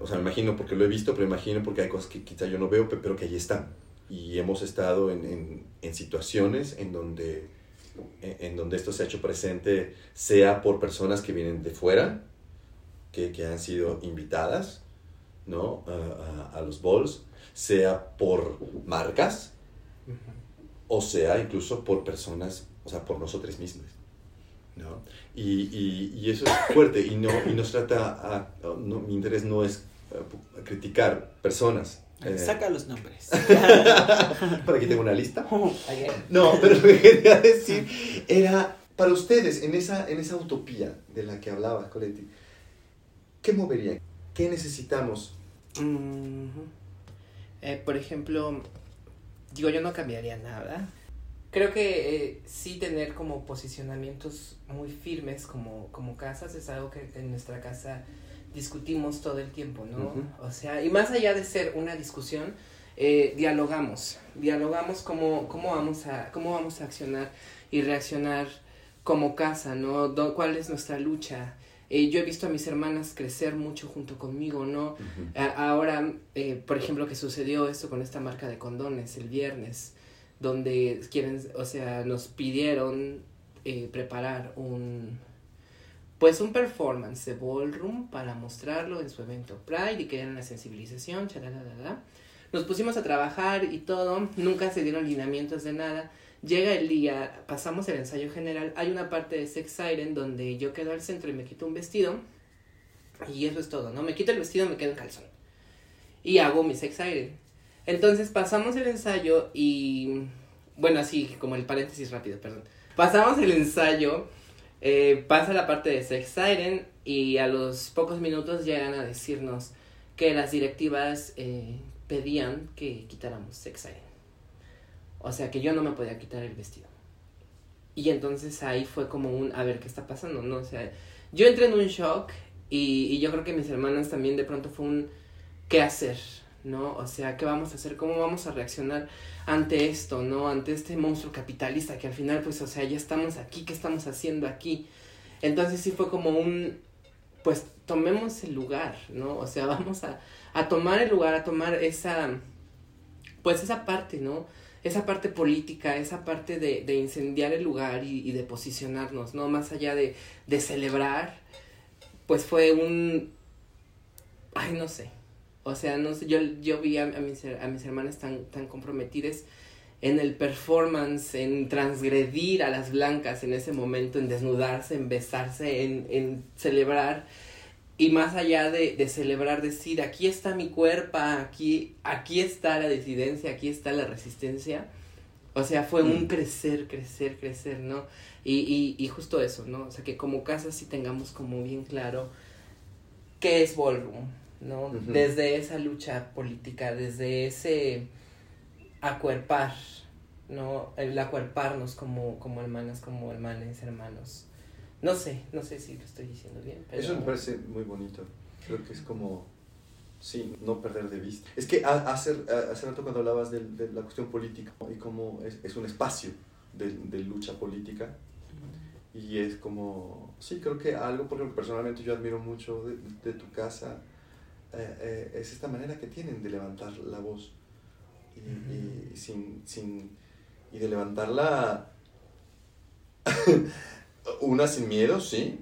O sea, me imagino porque lo he visto, pero imagino porque hay cosas que quizá yo no veo, pe- pero que ahí están. Y hemos estado en, en, en situaciones en donde, en, en donde esto se ha hecho presente, sea por personas que vienen de fuera, que, que han sido invitadas, ¿no? A, a- a los balls, sea por marcas, o sea incluso por personas, o sea, por nosotros mismos. ¿no? Y, y, y eso es fuerte y no, y no se trata, a- no, mi interés no es eh, criticar personas. eh, Saca los nombres. Por aquí tengo una lista. No, pero lo que quería decir era, para ustedes, en esa, en esa utopía de la que hablaba Coletti, ¿qué moverían? ¿Qué necesitamos? Ujú. Eh, por ejemplo, digo, yo no cambiaría nada. Creo que eh, sí tener como posicionamientos muy firmes como, como casas es algo que en nuestra casa discutimos todo el tiempo, ¿no? O sea, y más allá de ser una discusión, eh, dialogamos, dialogamos cómo, cómo, vamos a, cómo vamos a accionar y reaccionar como casa, ¿no? Do- ¿Cuál es nuestra lucha? Eh, yo he visto a mis hermanas crecer mucho junto conmigo, ¿no? A- ahora, eh, por ejemplo, que sucedió esto con esta marca de condones el viernes, donde quieren, o sea, nos pidieron eh, preparar un, pues un performance de ballroom para mostrarlo en su evento Pride y querían la sensibilización. Nos pusimos a trabajar y todo, nunca se dieron lineamientos de nada. Llega el día, pasamos el ensayo general, hay una parte de Sex Siren donde yo quedo al centro y me quito un vestido y eso es todo, ¿no? Me quito el vestido, me quedo en calzón y hago mi Sex Siren. Entonces pasamos el ensayo y, bueno, así como el paréntesis rápido, perdón. Pasamos el ensayo, eh, pasa la parte de Sex Siren y a los pocos minutos llegan a decirnos que las directivas eh, pedían que quitáramos Sex Siren. O sea, que yo no me podía quitar el vestido. Y entonces ahí fue como un, a ver, ¿qué está pasando? ¿No? O sea, yo entré en un shock y, y yo creo que mis hermanas también de pronto fue un, ¿qué hacer? ¿No? O sea, ¿qué vamos a hacer? ¿Cómo vamos a reaccionar ante esto? ¿No? Ante este monstruo capitalista que al final, pues, o sea, ya estamos aquí, ¿qué estamos haciendo aquí? Entonces sí fue como un, pues, tomemos el lugar, ¿no? O sea, vamos a, a tomar el lugar, a tomar esa, pues, esa parte, ¿no? esa parte política, esa parte de, de incendiar el lugar y, de posicionarnos, ¿no? Más allá de, de celebrar, pues fue un... Ay, no sé. O sea, no sé, yo, yo vi a, a mis, a mis hermanas tan, tan comprometidas en el performance, en transgredir a las blancas en ese momento, en desnudarse, en besarse, en, en celebrar. Y más allá de, de celebrar, decir, aquí está mi cuerpo, aquí, aquí está la disidencia, aquí está la resistencia. O sea, fue un Mm. crecer, crecer, crecer, ¿no? Y, y, y justo eso, ¿no? O sea, que como casa sí tengamos como bien claro qué es ballroom, ¿no? Desde esa lucha política, desde ese acuerpar, ¿no? El acuerparnos como, como hermanas, como hermanes, hermanos. No sé, no sé si lo estoy diciendo bien, pero... Eso me parece muy bonito. Creo que es como, sí, no perder de vista. Es que hace, hace rato cuando hablabas de, de la cuestión política y cómo es, es un espacio de, de lucha política y es como, sí, creo que algo por lo que personalmente yo admiro mucho de, de tu casa eh, eh, es esta manera que tienen de levantar la voz y, y sin, sin, y de levantarla una sin miedo, sí,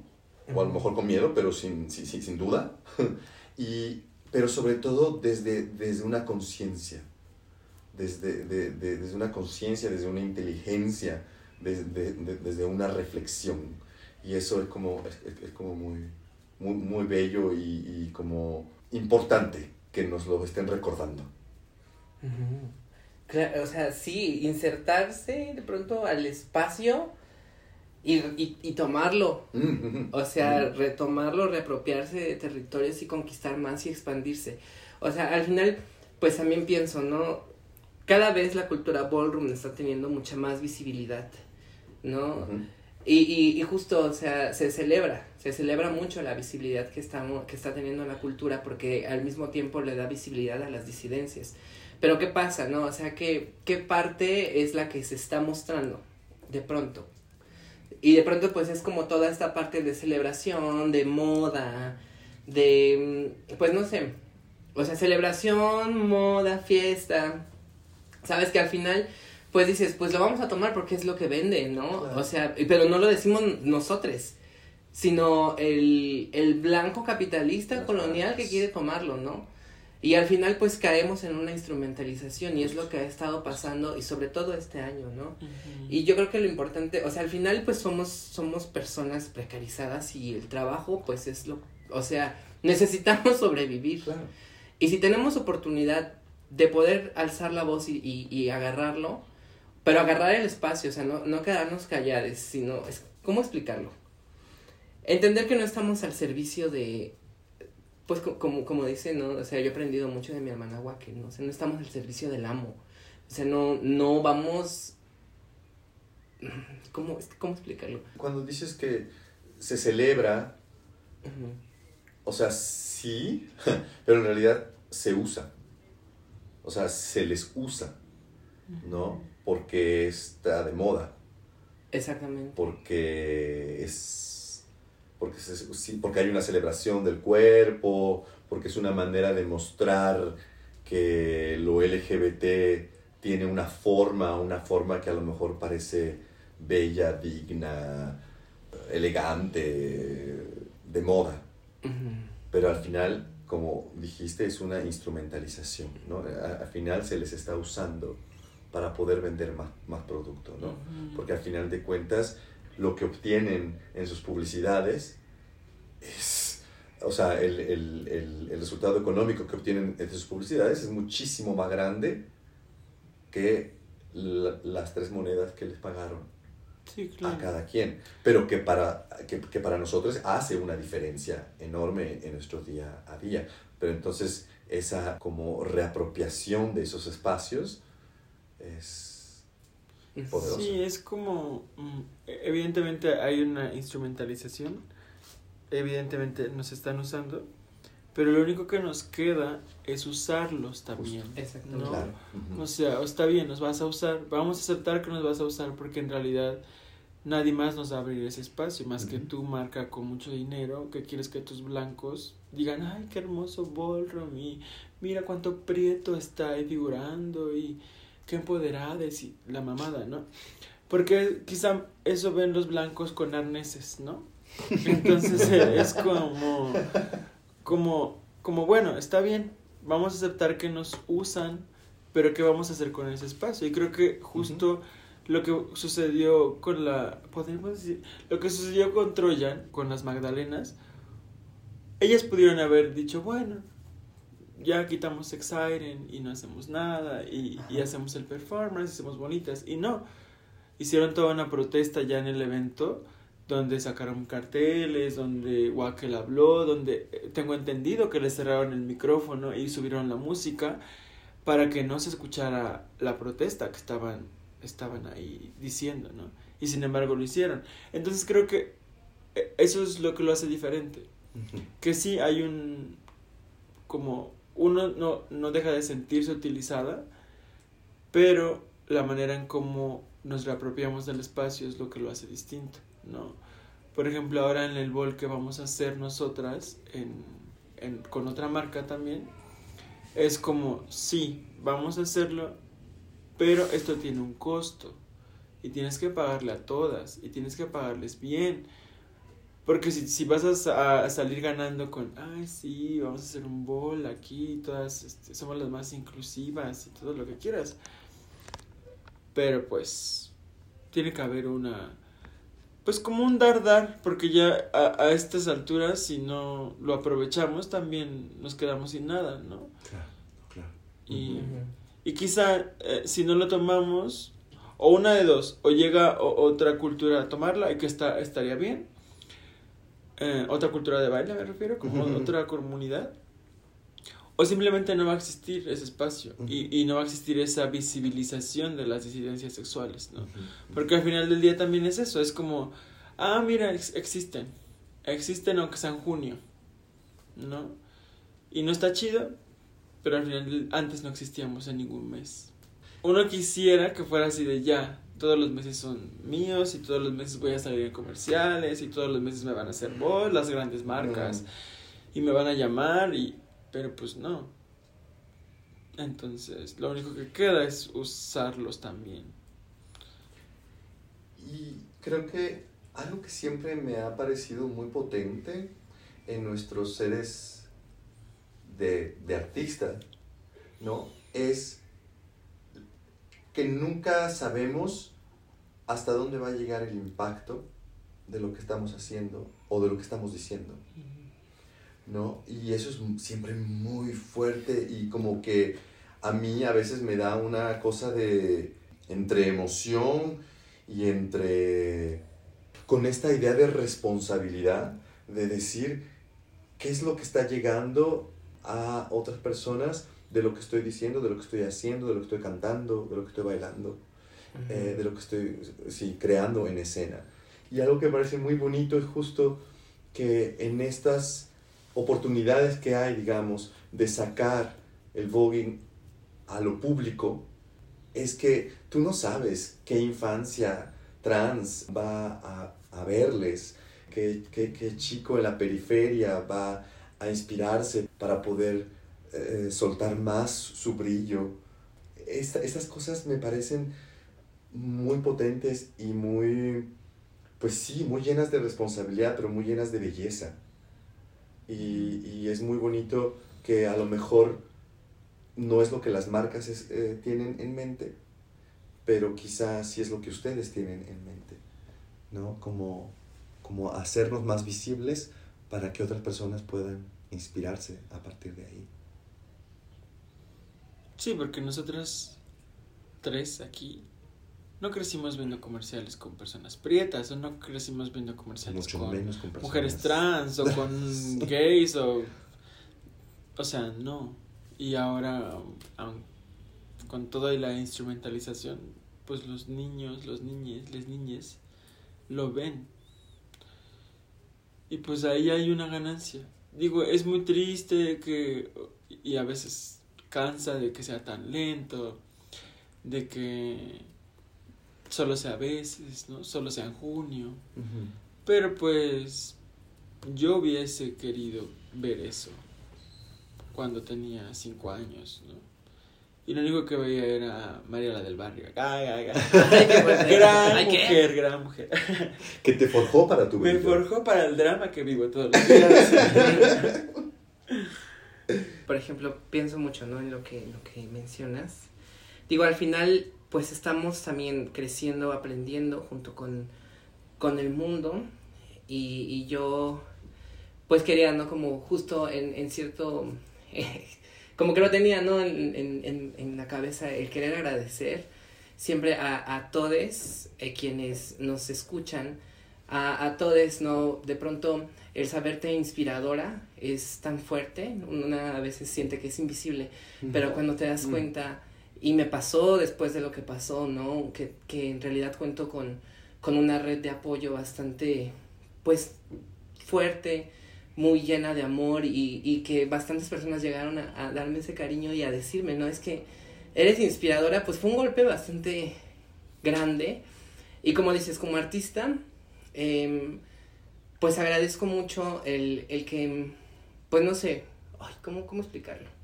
o a lo mejor con miedo, pero sin, sin, sin, duda. y, pero sobre todo desde, desde una conciencia, desde, de- de- desde una conciencia, desde una inteligencia, desde, de- desde una reflexión. Y eso es como, es- es como muy, muy, muy bello y, y como importante que nos lo estén recordando. Claro, o sea, sí, insertarse de pronto al espacio y, y, y tomarlo. Mm, O sea, mm. retomarlo, reapropiarse de territorios y conquistar más y expandirse. O sea, al final, pues también pienso, ¿no? Cada vez la cultura ballroom está teniendo mucha más visibilidad, ¿no? Y, y, y justo, o sea, se celebra, se celebra mucho la visibilidad que, estamos, que está teniendo la cultura porque al mismo tiempo le da visibilidad a las disidencias. Pero ¿qué pasa, no? O sea, ¿qué, qué parte es la que se está mostrando de pronto? Y de pronto pues es como toda esta parte de celebración, de moda, de, mm, pues no sé, o sea, celebración, moda, fiesta. Sabes que al final pues dices, pues lo vamos a tomar porque es lo que vende, ¿no? Claro. O sea, pero no lo decimos nosotros, sino el, el blanco capitalista Las colonial que quiere tomarlo, ¿no? Y al final pues caemos en una instrumentalización y es lo que ha estado pasando y sobre todo este año, ¿no? Y yo creo que lo importante, o sea, al final pues somos somos personas precarizadas y el trabajo pues es lo, o sea, necesitamos sobrevivir. Claro. Y si tenemos oportunidad de poder alzar la voz y, y, y agarrarlo, pero agarrar el espacio, o sea, no, no quedarnos callados, sino, es, ¿cómo explicarlo? Entender que no estamos al servicio de, pues co- como, como dice, ¿no? O sea, yo he aprendido mucho de mi hermana Waque, ¿no? O sea, no estamos al servicio del amo. O sea, no, no vamos... ¿Cómo, cómo explicarlo? Cuando dices que se celebra, o sea, sí, pero en realidad se usa. O sea, se les usa, ¿no? Porque está de moda. Exactamente. porque es porque, se- sí, porque hay una celebración del cuerpo, porque es una manera de mostrar que lo LGBT tiene una forma, una forma que a lo mejor parece bella, digna, elegante, de moda, pero al final, como dijiste, es una instrumentalización, ¿no? Al final se les está usando para poder vender más, más producto, ¿no? Porque al final de cuentas lo que obtienen en sus publicidades es, o sea, el, el- el- el resultado económico que obtienen de sus publicidades es muchísimo más grande que la- las tres monedas que les pagaron Sí, a cada quien, pero que para, que, que para nosotros hace una diferencia enorme en nuestro día a día. Pero entonces esa como reapropiación de esos espacios es poderoso. Sí, es como, mm, evidentemente hay una instrumentalización, evidentemente nos están usando, pero lo único que nos queda es usarlos también. Exactamente. ¿no? Claro. O sea, está bien, nos vas a usar, vamos a aceptar que nos vas a usar porque en realidad nadie más nos va a abrir ese espacio, más que tú, marca con mucho dinero, que quieres que tus blancos digan, ay, qué hermoso ballroom, y mira cuánto prieto está ahí figurando, y qué empoderada es y la mamada, ¿no? Porque quizá eso ven los blancos con arneses, ¿no? Entonces eh, es como, como, como, bueno, está bien, vamos a aceptar que nos usan, pero ¿qué vamos a hacer con ese espacio? Y creo que justo lo que sucedió con la, podríamos decir, lo que sucedió con Troyan, con las Magdalenas, ellas pudieron haber dicho, bueno, ya quitamos Exiren y no hacemos nada, y, y hacemos el performance, y hacemos bonitas, y no, hicieron toda una protesta ya en el evento, donde sacaron carteles, donde Wackel habló, donde eh, tengo entendido que le cerraron el micrófono y subieron la música para que no se escuchara la protesta que estaban, estaban ahí diciendo, ¿no? Y sin embargo lo hicieron. Entonces creo que eh, eso es lo que lo hace diferente. Que sí hay un... como uno no, no deja de sentirse utilizada, pero la manera en cómo nos reapropiamos del espacio es lo que lo hace distinto, ¿no? Por ejemplo, ahora en el bol que vamos a hacer nosotras, en, en- con otra marca también, es como, sí, vamos a hacerlo, pero esto tiene un costo y tienes que pagarle a todas y tienes que pagarles bien. Porque si, si vas a, a salir ganando con, ay, sí, vamos a hacer un bol aquí, todas este, somos las más inclusivas y todo lo que quieras. Pero pues, tiene que haber una, pues como un dar dar, porque ya a, a estas alturas, si no lo aprovechamos, también nos quedamos sin nada, ¿no? Claro, claro. Y, y quizá eh, si no lo tomamos, o una de dos, o llega o- otra cultura a tomarla y que está, estaría bien. Eh, otra cultura de baile me refiero, como Ujú. otra comunidad. O simplemente no va a existir ese espacio Ujú. y, y no va a existir esa visibilización de las disidencias sexuales, ¿no? Ujú. Porque al final del día también es eso, es como, ah, mira, ex- existen, existen aunque sea en junio, ¿no? Y no está chido, pero al final antes no existíamos en ningún mes. Uno quisiera que fuera así de ya, todos los meses son míos y todos los meses voy a salir en comerciales y todos los meses me van a hacer voz las grandes marcas Mm. y me van a llamar y pero pues no. Entonces, lo único que queda es usarlos también. Y creo que algo que siempre me ha parecido muy potente en nuestros seres de, de artista, ¿no? Es que nunca sabemos hasta dónde va a llegar el impacto de lo que estamos haciendo o de lo que estamos diciendo. ¿no? Y eso es siempre muy fuerte y como que a mí a veces me da una cosa de entre emoción y entre con esta idea de responsabilidad de decir qué es lo que está llegando a otras personas de lo que estoy diciendo, de lo que estoy haciendo, de lo que estoy cantando, de lo que estoy bailando eh, de lo que estoy sí, creando en escena. Y algo que me parece muy bonito es justo que en estas oportunidades que hay, digamos, de sacar el voguing a lo público, es que tú no sabes qué infancia trans va a, a verles, qué, qué, qué chico en la periferia va a inspirarse para poder eh, soltar más su brillo. Esta- estas cosas me parecen muy potentes y muy, pues sí, muy llenas de responsabilidad, pero muy llenas de belleza. Y, y es muy bonito que a lo mejor no es lo que las marcas eh, tienen en mente, pero quizás sí es lo que ustedes tienen en mente, ¿no? Como, como hacernos más visibles para que otras personas puedan inspirarse a partir de ahí. Sí, porque nosotras tres aquí no crecimos viendo comerciales con personas prietas o no crecimos viendo comerciales Mucho con menos con personas. mujeres trans o con gays o o sea no. Y ahora con toda la instrumentalización pues los niños los niñes las niñas lo ven. Y pues ahí hay una ganancia. Digo es muy triste que y a veces cansa de que sea tan lento de que solo sea a veces no solo sea en junio pero pues yo hubiese querido ver eso cuando tenía cinco años, ¿no? Y lo único que veía era María la del barrio. Ay, ay, ay. Gran mujer, gran mujer. Que te forjó para tu Me vida. forjó para el drama que vivo todos los días. Por ejemplo, pienso mucho, ¿no? En lo que, lo que mencionas. Digo, al final, pues estamos también creciendo, aprendiendo junto con, con el mundo. Y, y yo, pues quería, ¿no? Como justo en, en cierto... como que lo tenía, ¿no? En, en, en, la cabeza el querer agradecer siempre a, a todos eh, quienes nos escuchan, a, a todos, ¿no? De pronto el saberte inspiradora es tan fuerte, una a veces siente que es invisible, pero cuando te das cuenta, y me pasó después de lo que pasó, ¿no? Que, que en realidad cuento con, con una red de apoyo bastante, pues, fuerte, muy llena de amor y, y que bastantes personas llegaron a, darme ese cariño y a decirme, ¿no? Es que eres inspiradora, pues fue un golpe bastante grande. Y como dices, como artista, em, pues agradezco mucho el, el que, pues no sé, ay, ¿cómo, ¿cómo explicarlo?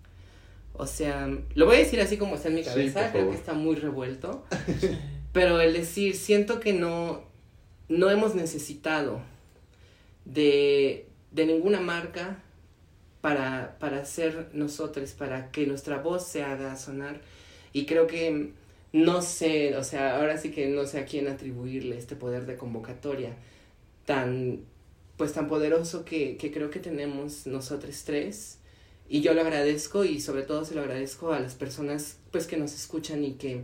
O sea, lo voy a decir así como está en mi cabeza, creo que está muy revuelto. pero el decir, siento que no, no hemos necesitado de, de ninguna marca para, para ser nosotros, para que nuestra voz se haga sonar. Y creo que no sé, o sea, ahora sí que no sé a quién atribuirle este poder de convocatoria tan, pues tan poderoso que, que creo que tenemos nosotros tres. Y yo lo agradezco y sobre todo se lo agradezco a las personas pues que nos escuchan y que,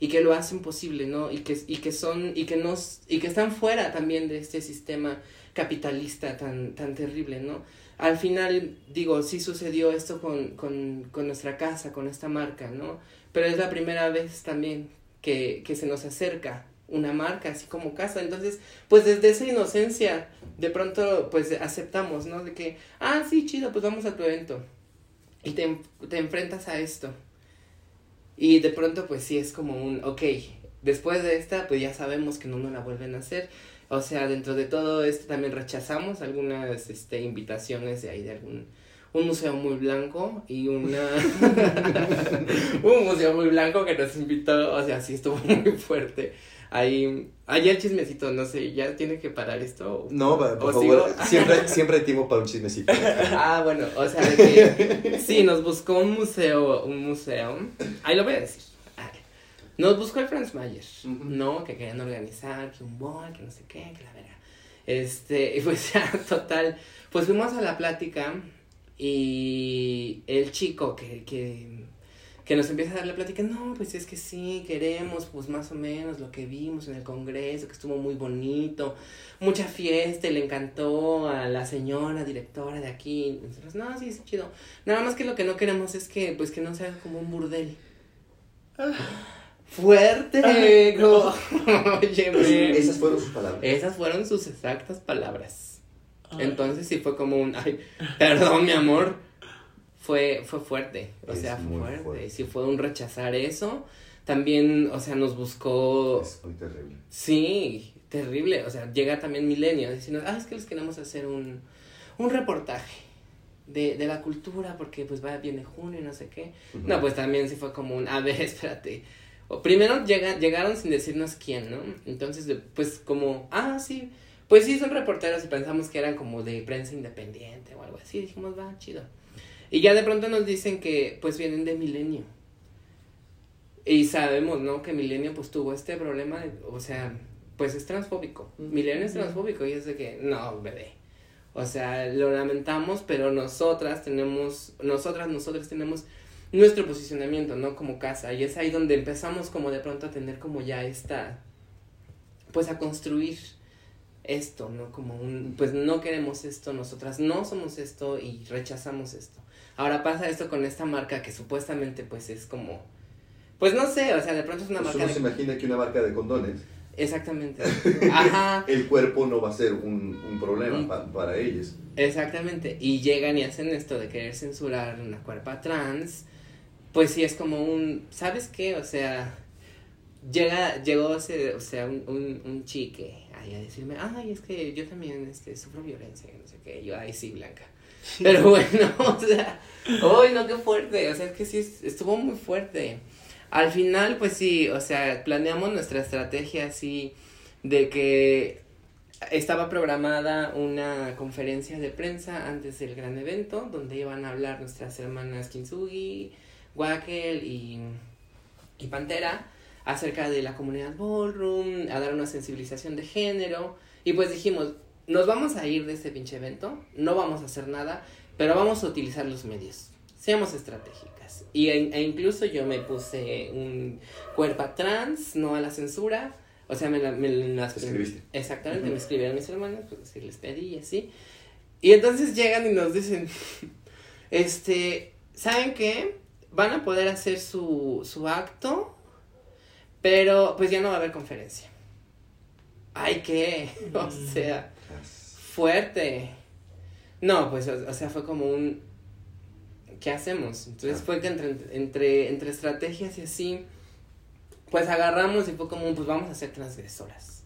y que lo hacen posible, ¿no? Y que, y que son, y que nos, y que están fuera también de este sistema capitalista tan, tan terrible, ¿no? Al final, digo, sí sucedió esto con, con, con nuestra casa, con esta marca, ¿no? Pero es la primera vez también que, que se nos acerca una marca, así como casa. Entonces, pues desde esa inocencia, de pronto, pues aceptamos, ¿no? De que, ah, sí, chido, pues vamos a tu evento. Y te, te enfrentas a esto. Y de pronto, pues sí, es como un, ok, después de esta, pues ya sabemos que no nos la vuelven a hacer. O sea, dentro de todo esto también rechazamos algunas este, invitaciones de ahí de algún un museo muy blanco y una un museo muy blanco que nos invitó, o sea, sí estuvo muy fuerte. Ahí, allá el chismecito, no sé, ya tiene que parar esto. No, por ¿O favor, sigo? siempre, siempre hay tiempo para un chismecito. Ah, bueno, o sea, de que sí, nos buscó un museo, un museo. Ahí lo voy a decir. Nos buscó el Franz Mayer. ¿no? Que querían organizar, que un bol, que no sé qué, que la verga. Este, y pues ya, total. Pues fuimos a la plática y el chico que, que, que nos empieza a dar la plática, no, pues es que sí, queremos, pues más o menos lo que vimos en el congreso, que estuvo muy bonito, mucha fiesta y le encantó a la señora directora de aquí. Nosotros, no, sí, es chido. Nada más que lo que no queremos es que, pues que no sea como un burdel. Fuerte, como, óyeme. Esas fueron sus palabras. Esas fueron sus exactas palabras. Ay. Entonces sí fue como un, ay, perdón mi amor, fue, fue fuerte, o Es sea, fue fuerte. fuerte. Sí fue un rechazar eso, también, o sea, nos buscó... Es muy terrible. Sí, terrible. O sea, llega también Milenio diciendo, ah, es que les queremos hacer un, un reportaje de, de la cultura porque pues va, viene junio y no sé qué. No, pues también sí fue como un, a ver, espérate. O primero llega, llegaron sin decirnos quién, ¿no? Entonces, pues como, ah, sí, pues sí, son reporteros y pensamos que eran como de prensa independiente o algo así. Dijimos, va, chido. Y ya de pronto nos dicen que pues vienen de Milenio. Y sabemos, ¿no? Que Milenio pues tuvo este problema, de- o sea, pues es transfóbico. Milenio es transfóbico y es de que, no, bebé. O sea, lo lamentamos, pero nosotras tenemos, nosotras, nosotras tenemos nuestro posicionamiento, ¿no? Como casa. Y es ahí donde empezamos como de pronto a tener como ya esta, pues a construir esto, ¿no? Como un, pues no queremos esto, nosotras no somos esto y rechazamos esto. Ahora pasa esto con esta marca que supuestamente pues es como, pues no sé, o sea, de pronto es una Pues marca uno se imagina que una marca de condones, Exactamente. Ajá. el cuerpo no va a ser un, un problema Mm. pa- para ellos. Exactamente. Y llegan y hacen esto de querer censurar una cuerpa trans. Pues sí es como un, ¿sabes qué? O sea, llega, llegó o sea, un, un, un chique ahí a decirme, ay, es que yo también este, sufro violencia, no sé qué. Yo, ay, sí, Blanca. Pero bueno, o sea, uy, no, qué fuerte. O sea, es que sí, es- estuvo muy fuerte. Al final, pues sí, o sea, planeamos nuestra estrategia así de que estaba programada una conferencia de prensa antes del gran evento donde iban a hablar nuestras hermanas Kintsugi, Wackel y, y Pantera acerca de la comunidad ballroom, a dar una sensibilización de género y pues dijimos, nos vamos a ir de este pinche evento, no vamos a hacer nada, pero vamos a utilizar los medios, seamos estratégicas. Y e, e incluso yo me puse un cuerpo trans, no a la censura, o sea, me, la, me las Te escribiste. Exactamente, me escribieron mis hermanos, pues sí, les pedí y así. Y entonces llegan y nos dicen, este, ¿saben qué? Van a poder hacer su, su acto, pero pues ya no va a haber conferencia. Ay, ¿qué? O sea, fuerte. No, pues, o, o sea, fue como un, ¿qué hacemos? Entonces Ah. fue que entre, entre, entre estrategias y así, pues agarramos y fue como, un, pues vamos a ser transgresoras.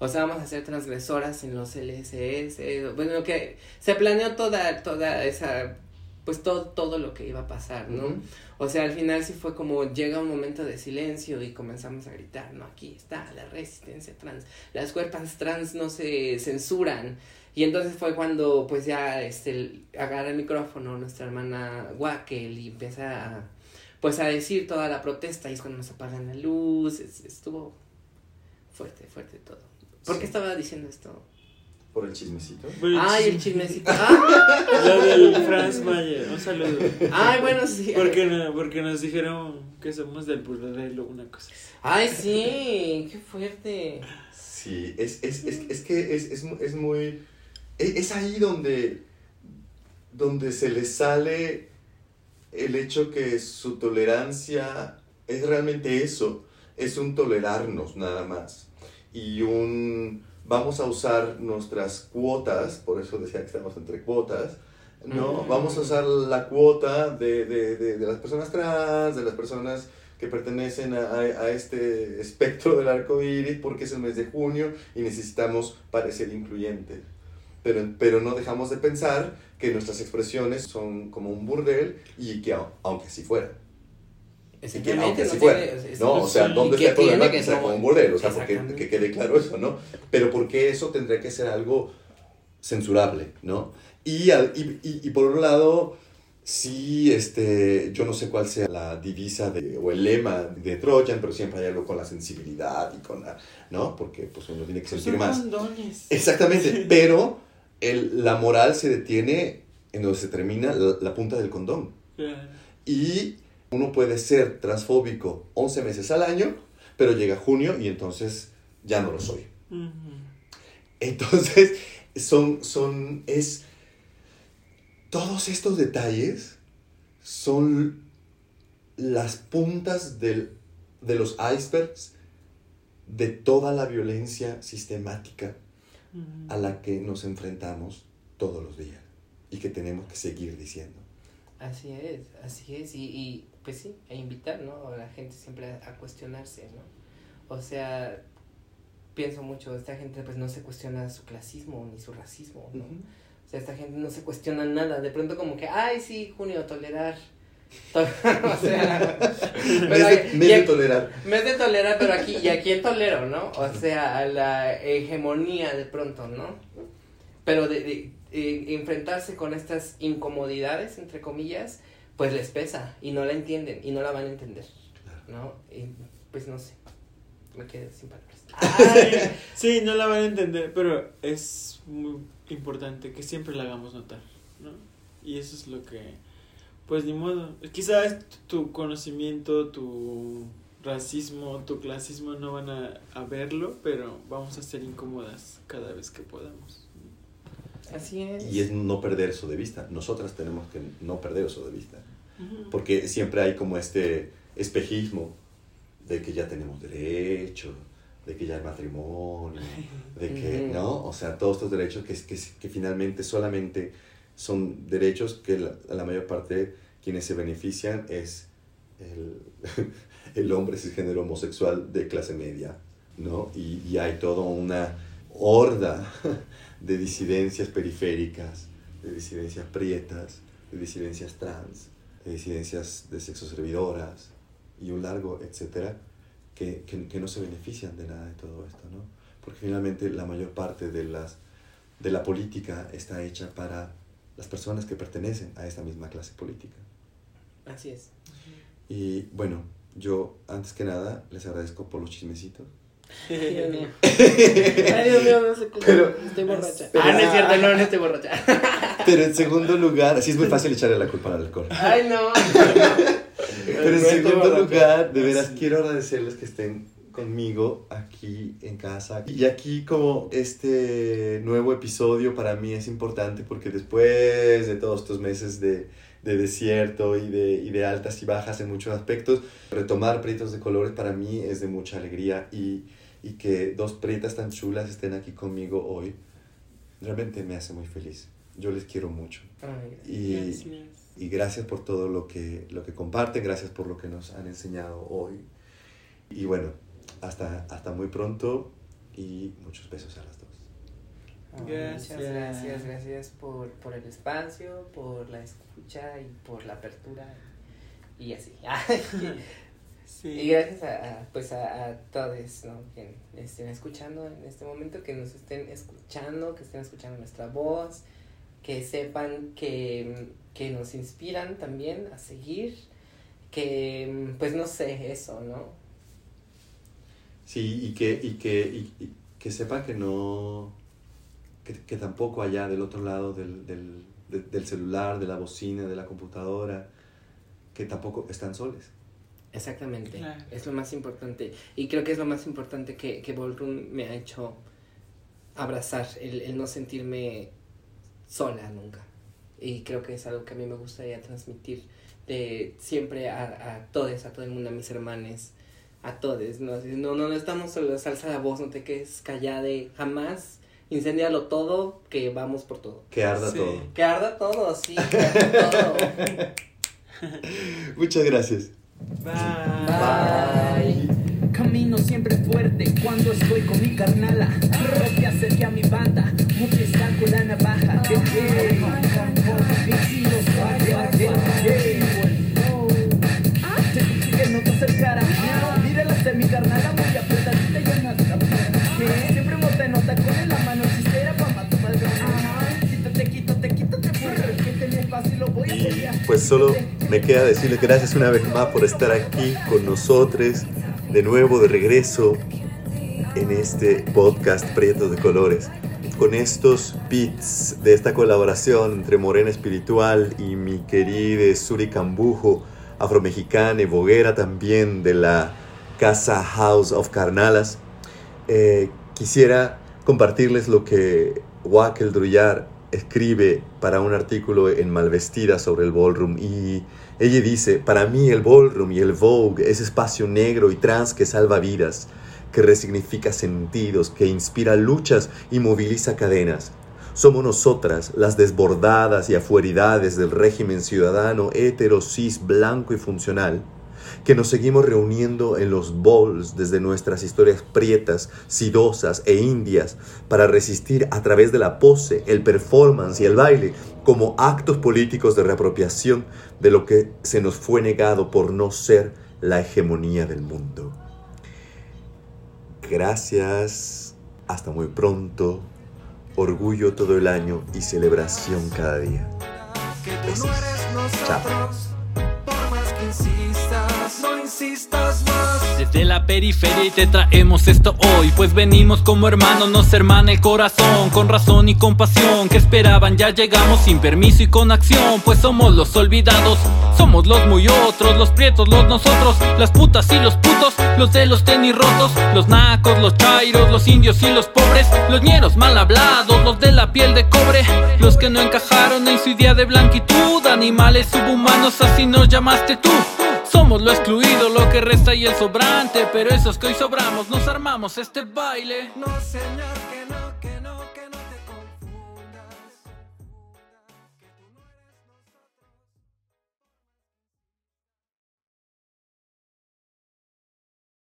O sea, vamos a ser transgresoras en los LSS. Bueno, que se planeó toda, toda esa, pues todo, todo lo que iba a pasar, ¿no? Ujú. O sea, al final sí fue como llega un momento de silencio y comenzamos a gritar, no, aquí está la resistencia trans, las cuerpas trans no se censuran. Y entonces fue cuando pues ya este agarra el micrófono nuestra hermana Wackel y empieza a pues a decir toda la protesta y es cuando nos apagan la luz, es- estuvo fuerte, fuerte todo. ¿Por qué Sí. estaba diciendo esto? Por el chismecito. Ay, el chismecito. Ah, Lo del Franz Mayer, un saludo. Ay, bueno, sí. Porque, no- porque nos dijeron que somos del Burladelo, una cosa así. Ay, sí, qué fuerte. Sí, es, es, es, es que es, es, es muy... Es, es ahí donde, donde se le sale el hecho que su tolerancia es realmente eso, es un tolerarnos nada más. Y un... Vamos a usar nuestras cuotas, por eso decía que estamos entre cuotas, ¿no? Vamos a usar la cuota de, de, de, de las personas trans, de las personas que pertenecen a, a- a este espectro del arco iris porque es el mes de junio y necesitamos parecer incluyentes. Pero, pero no dejamos de pensar que nuestras expresiones son como un burdel y que au- aunque así fuera. Que aunque no así fuera. tiene- No, o sea, ¿dónde está el problema que que sea no- como un burdel? O sea, porque que quede claro eso, ¿no? Pero porque eso tendría que ser algo censurable, ¿no? Y, al- y, y, y por otro lado, sí, este, yo no sé cuál sea la divisa de, o el lema de Trojan, pero siempre hay algo con la sensibilidad y con la, ¿no? Porque pues uno tiene que sentir Son más. condones. Exactamente, pero el, la moral se detiene en donde se termina la, la punta del condón. Claro. Y uno puede ser transfóbico 11 meses al año, pero llega junio y entonces ya no lo soy. Entonces, son, son, es, todos estos detalles son las puntas del, de los icebergs de toda la violencia sistemática a la que nos enfrentamos todos los días y que tenemos que seguir diciendo. Así es, así es. Y, y pues sí, e invitar, ¿no? A la gente siempre a, a cuestionarse, ¿no? O sea, pienso mucho, esta gente pues no se cuestiona su clasismo ni su racismo, ¿no? O sea, esta gente no se cuestiona nada, de pronto como que, ay, sí, junio, tolerar. To- o sea, Mes pero de, hay- tolerar. mes de tolerar, pero aquí, y aquí en tolero, ¿no? O sea, a la hegemonía de pronto, ¿no? Pero de, de- eh, enfrentarse con estas incomodidades, entre comillas, pues les pesa y no la entienden y no la van a entender, ¿no? Y, pues no sé, me quedé sin palabras. Ay, sí, no la van a entender, pero es muy importante que siempre la hagamos notar, ¿no? Y eso es lo que, pues ni modo. Quizás tu conocimiento, tu racismo, tu clasismo no van a, a verlo, pero vamos a ser incómodas cada vez que podamos. Así es. Y es no perder eso de vista. Nosotras tenemos que no perder eso de vista. Ujú. Porque siempre hay como este espejismo de que ya tenemos derecho, de que ya hay matrimonio, de que. ¿no? O sea, todos estos derechos que, que, que finalmente solamente son derechos que la, la mayor parte quienes se benefician es el, el hombre cisgénero homosexual de clase media, ¿no? Y, y hay toda una horda de disidencias periféricas, de disidencias prietas, de disidencias trans, de disidencias de sexo servidoras y un largo etcétera, que, que, que no se benefician de nada de todo esto, ¿no? Porque finalmente la mayor parte de, las, de la política está hecha para las personas que pertenecen a esta misma clase política. Así es. Y bueno, yo antes que nada les agradezco por los chismecitos. Ay, Dios mío. Ay, Dios mío, no sé qué. Pero- estoy borracha. pero- ah, no es cierto, no, no estoy borracha. Pero en segundo lugar, sí es muy fácil echarle la culpa al alcohol. Ay, no. Pero en segundo lugar, de veras quiero agradecerles que estén conmigo aquí en casa. Y aquí como este nuevo episodio para mí es importante porque después de todos estos meses de, de desierto y de, y de altas y bajas en muchos aspectos, retomar Prietos de Colores para mí es de mucha alegría y, y que dos prietas tan chulas estén aquí conmigo hoy, realmente me hace muy feliz. Yo les quiero mucho. Ay, Y, Gracias. y gracias por todo lo que, lo que comparten, gracias por lo que nos han enseñado hoy. Y bueno, hasta, hasta muy pronto y muchos besos a las dos. Gracias. Muchas gracias, gracias por, por el espacio, por la escucha y por la apertura y así. Sí. y gracias a, a, pues a, a todos ¿no? que estén escuchando en este momento, que nos estén escuchando, que estén escuchando nuestra voz, que sepan que, que nos inspiran también a seguir, que pues no sé, eso, ¿no? Sí, y que, y que, y, y que sepan que no, que, que tampoco allá del otro lado del, del, de- del celular, de la bocina, de la computadora, que tampoco están soles. Exactamente, Claro. es lo más importante. Y creo que es lo más importante que, que Ballroom me ha hecho abrazar, el, el no sentirme sola nunca. Y creo que es algo que a mí me gustaría transmitir de siempre a, a todos, a todo el mundo, a mis hermanos, a todos. ¿no? No, no, no estamos solo, alza la voz, no te quedes callada, jamás, incendialo todo, que vamos por todo. Que arda Sí. todo. Que arda todo, sí, que arda todo. Muchas gracias. Bye. Camino siempre fuerte cuando estoy con mi carnala. Roque acerca a mi banda, queda decirles gracias una vez más por estar aquí con nosotros, de nuevo de regreso en este podcast Prietos de Colores. Con estos beats de esta colaboración entre Morena Espiritual y mi querida Suri Cambujo, afromexicana y boguera también de la Casa House of Carnalas, eh, quisiera compartirles lo que Wakel Druyar escribe para un artículo en Malvestida sobre el ballroom y ella dice, para mí el ballroom y el vogue es espacio negro y trans que salva vidas, que resignifica sentidos, que inspira luchas y moviliza cadenas. Somos nosotras, las desbordadas y afueridades del régimen ciudadano hetero, cis, blanco y funcional, que nos seguimos reuniendo en los bowls desde nuestras historias prietas, sidosas e indias para resistir a través de la pose, el performance y el baile como actos políticos de reapropiación de lo que se nos fue negado por no ser la hegemonía del mundo. Gracias, hasta muy pronto, orgullo todo el año y celebración cada día. Besos. Chao. No insistas más. Desde la periferia y te traemos esto hoy, pues venimos como hermanos, nos hermana el corazón, con razón y compasión, que esperaban ya llegamos sin permiso y con acción, pues somos los olvidados, somos los muy otros, los prietos, los nosotros, las putas y los putos, los de los tenis rotos, los nacos, los chairos, los indios y los pobres, los ñeros mal hablados, los de la piel de cobre, los que no encajaron en su idea de blanquitud, animales subhumanos, así nos llamaste tú. Somos lo excluido, lo que resta y el sobrante, pero esos que hoy sobramos, nos armamos este baile. No señor.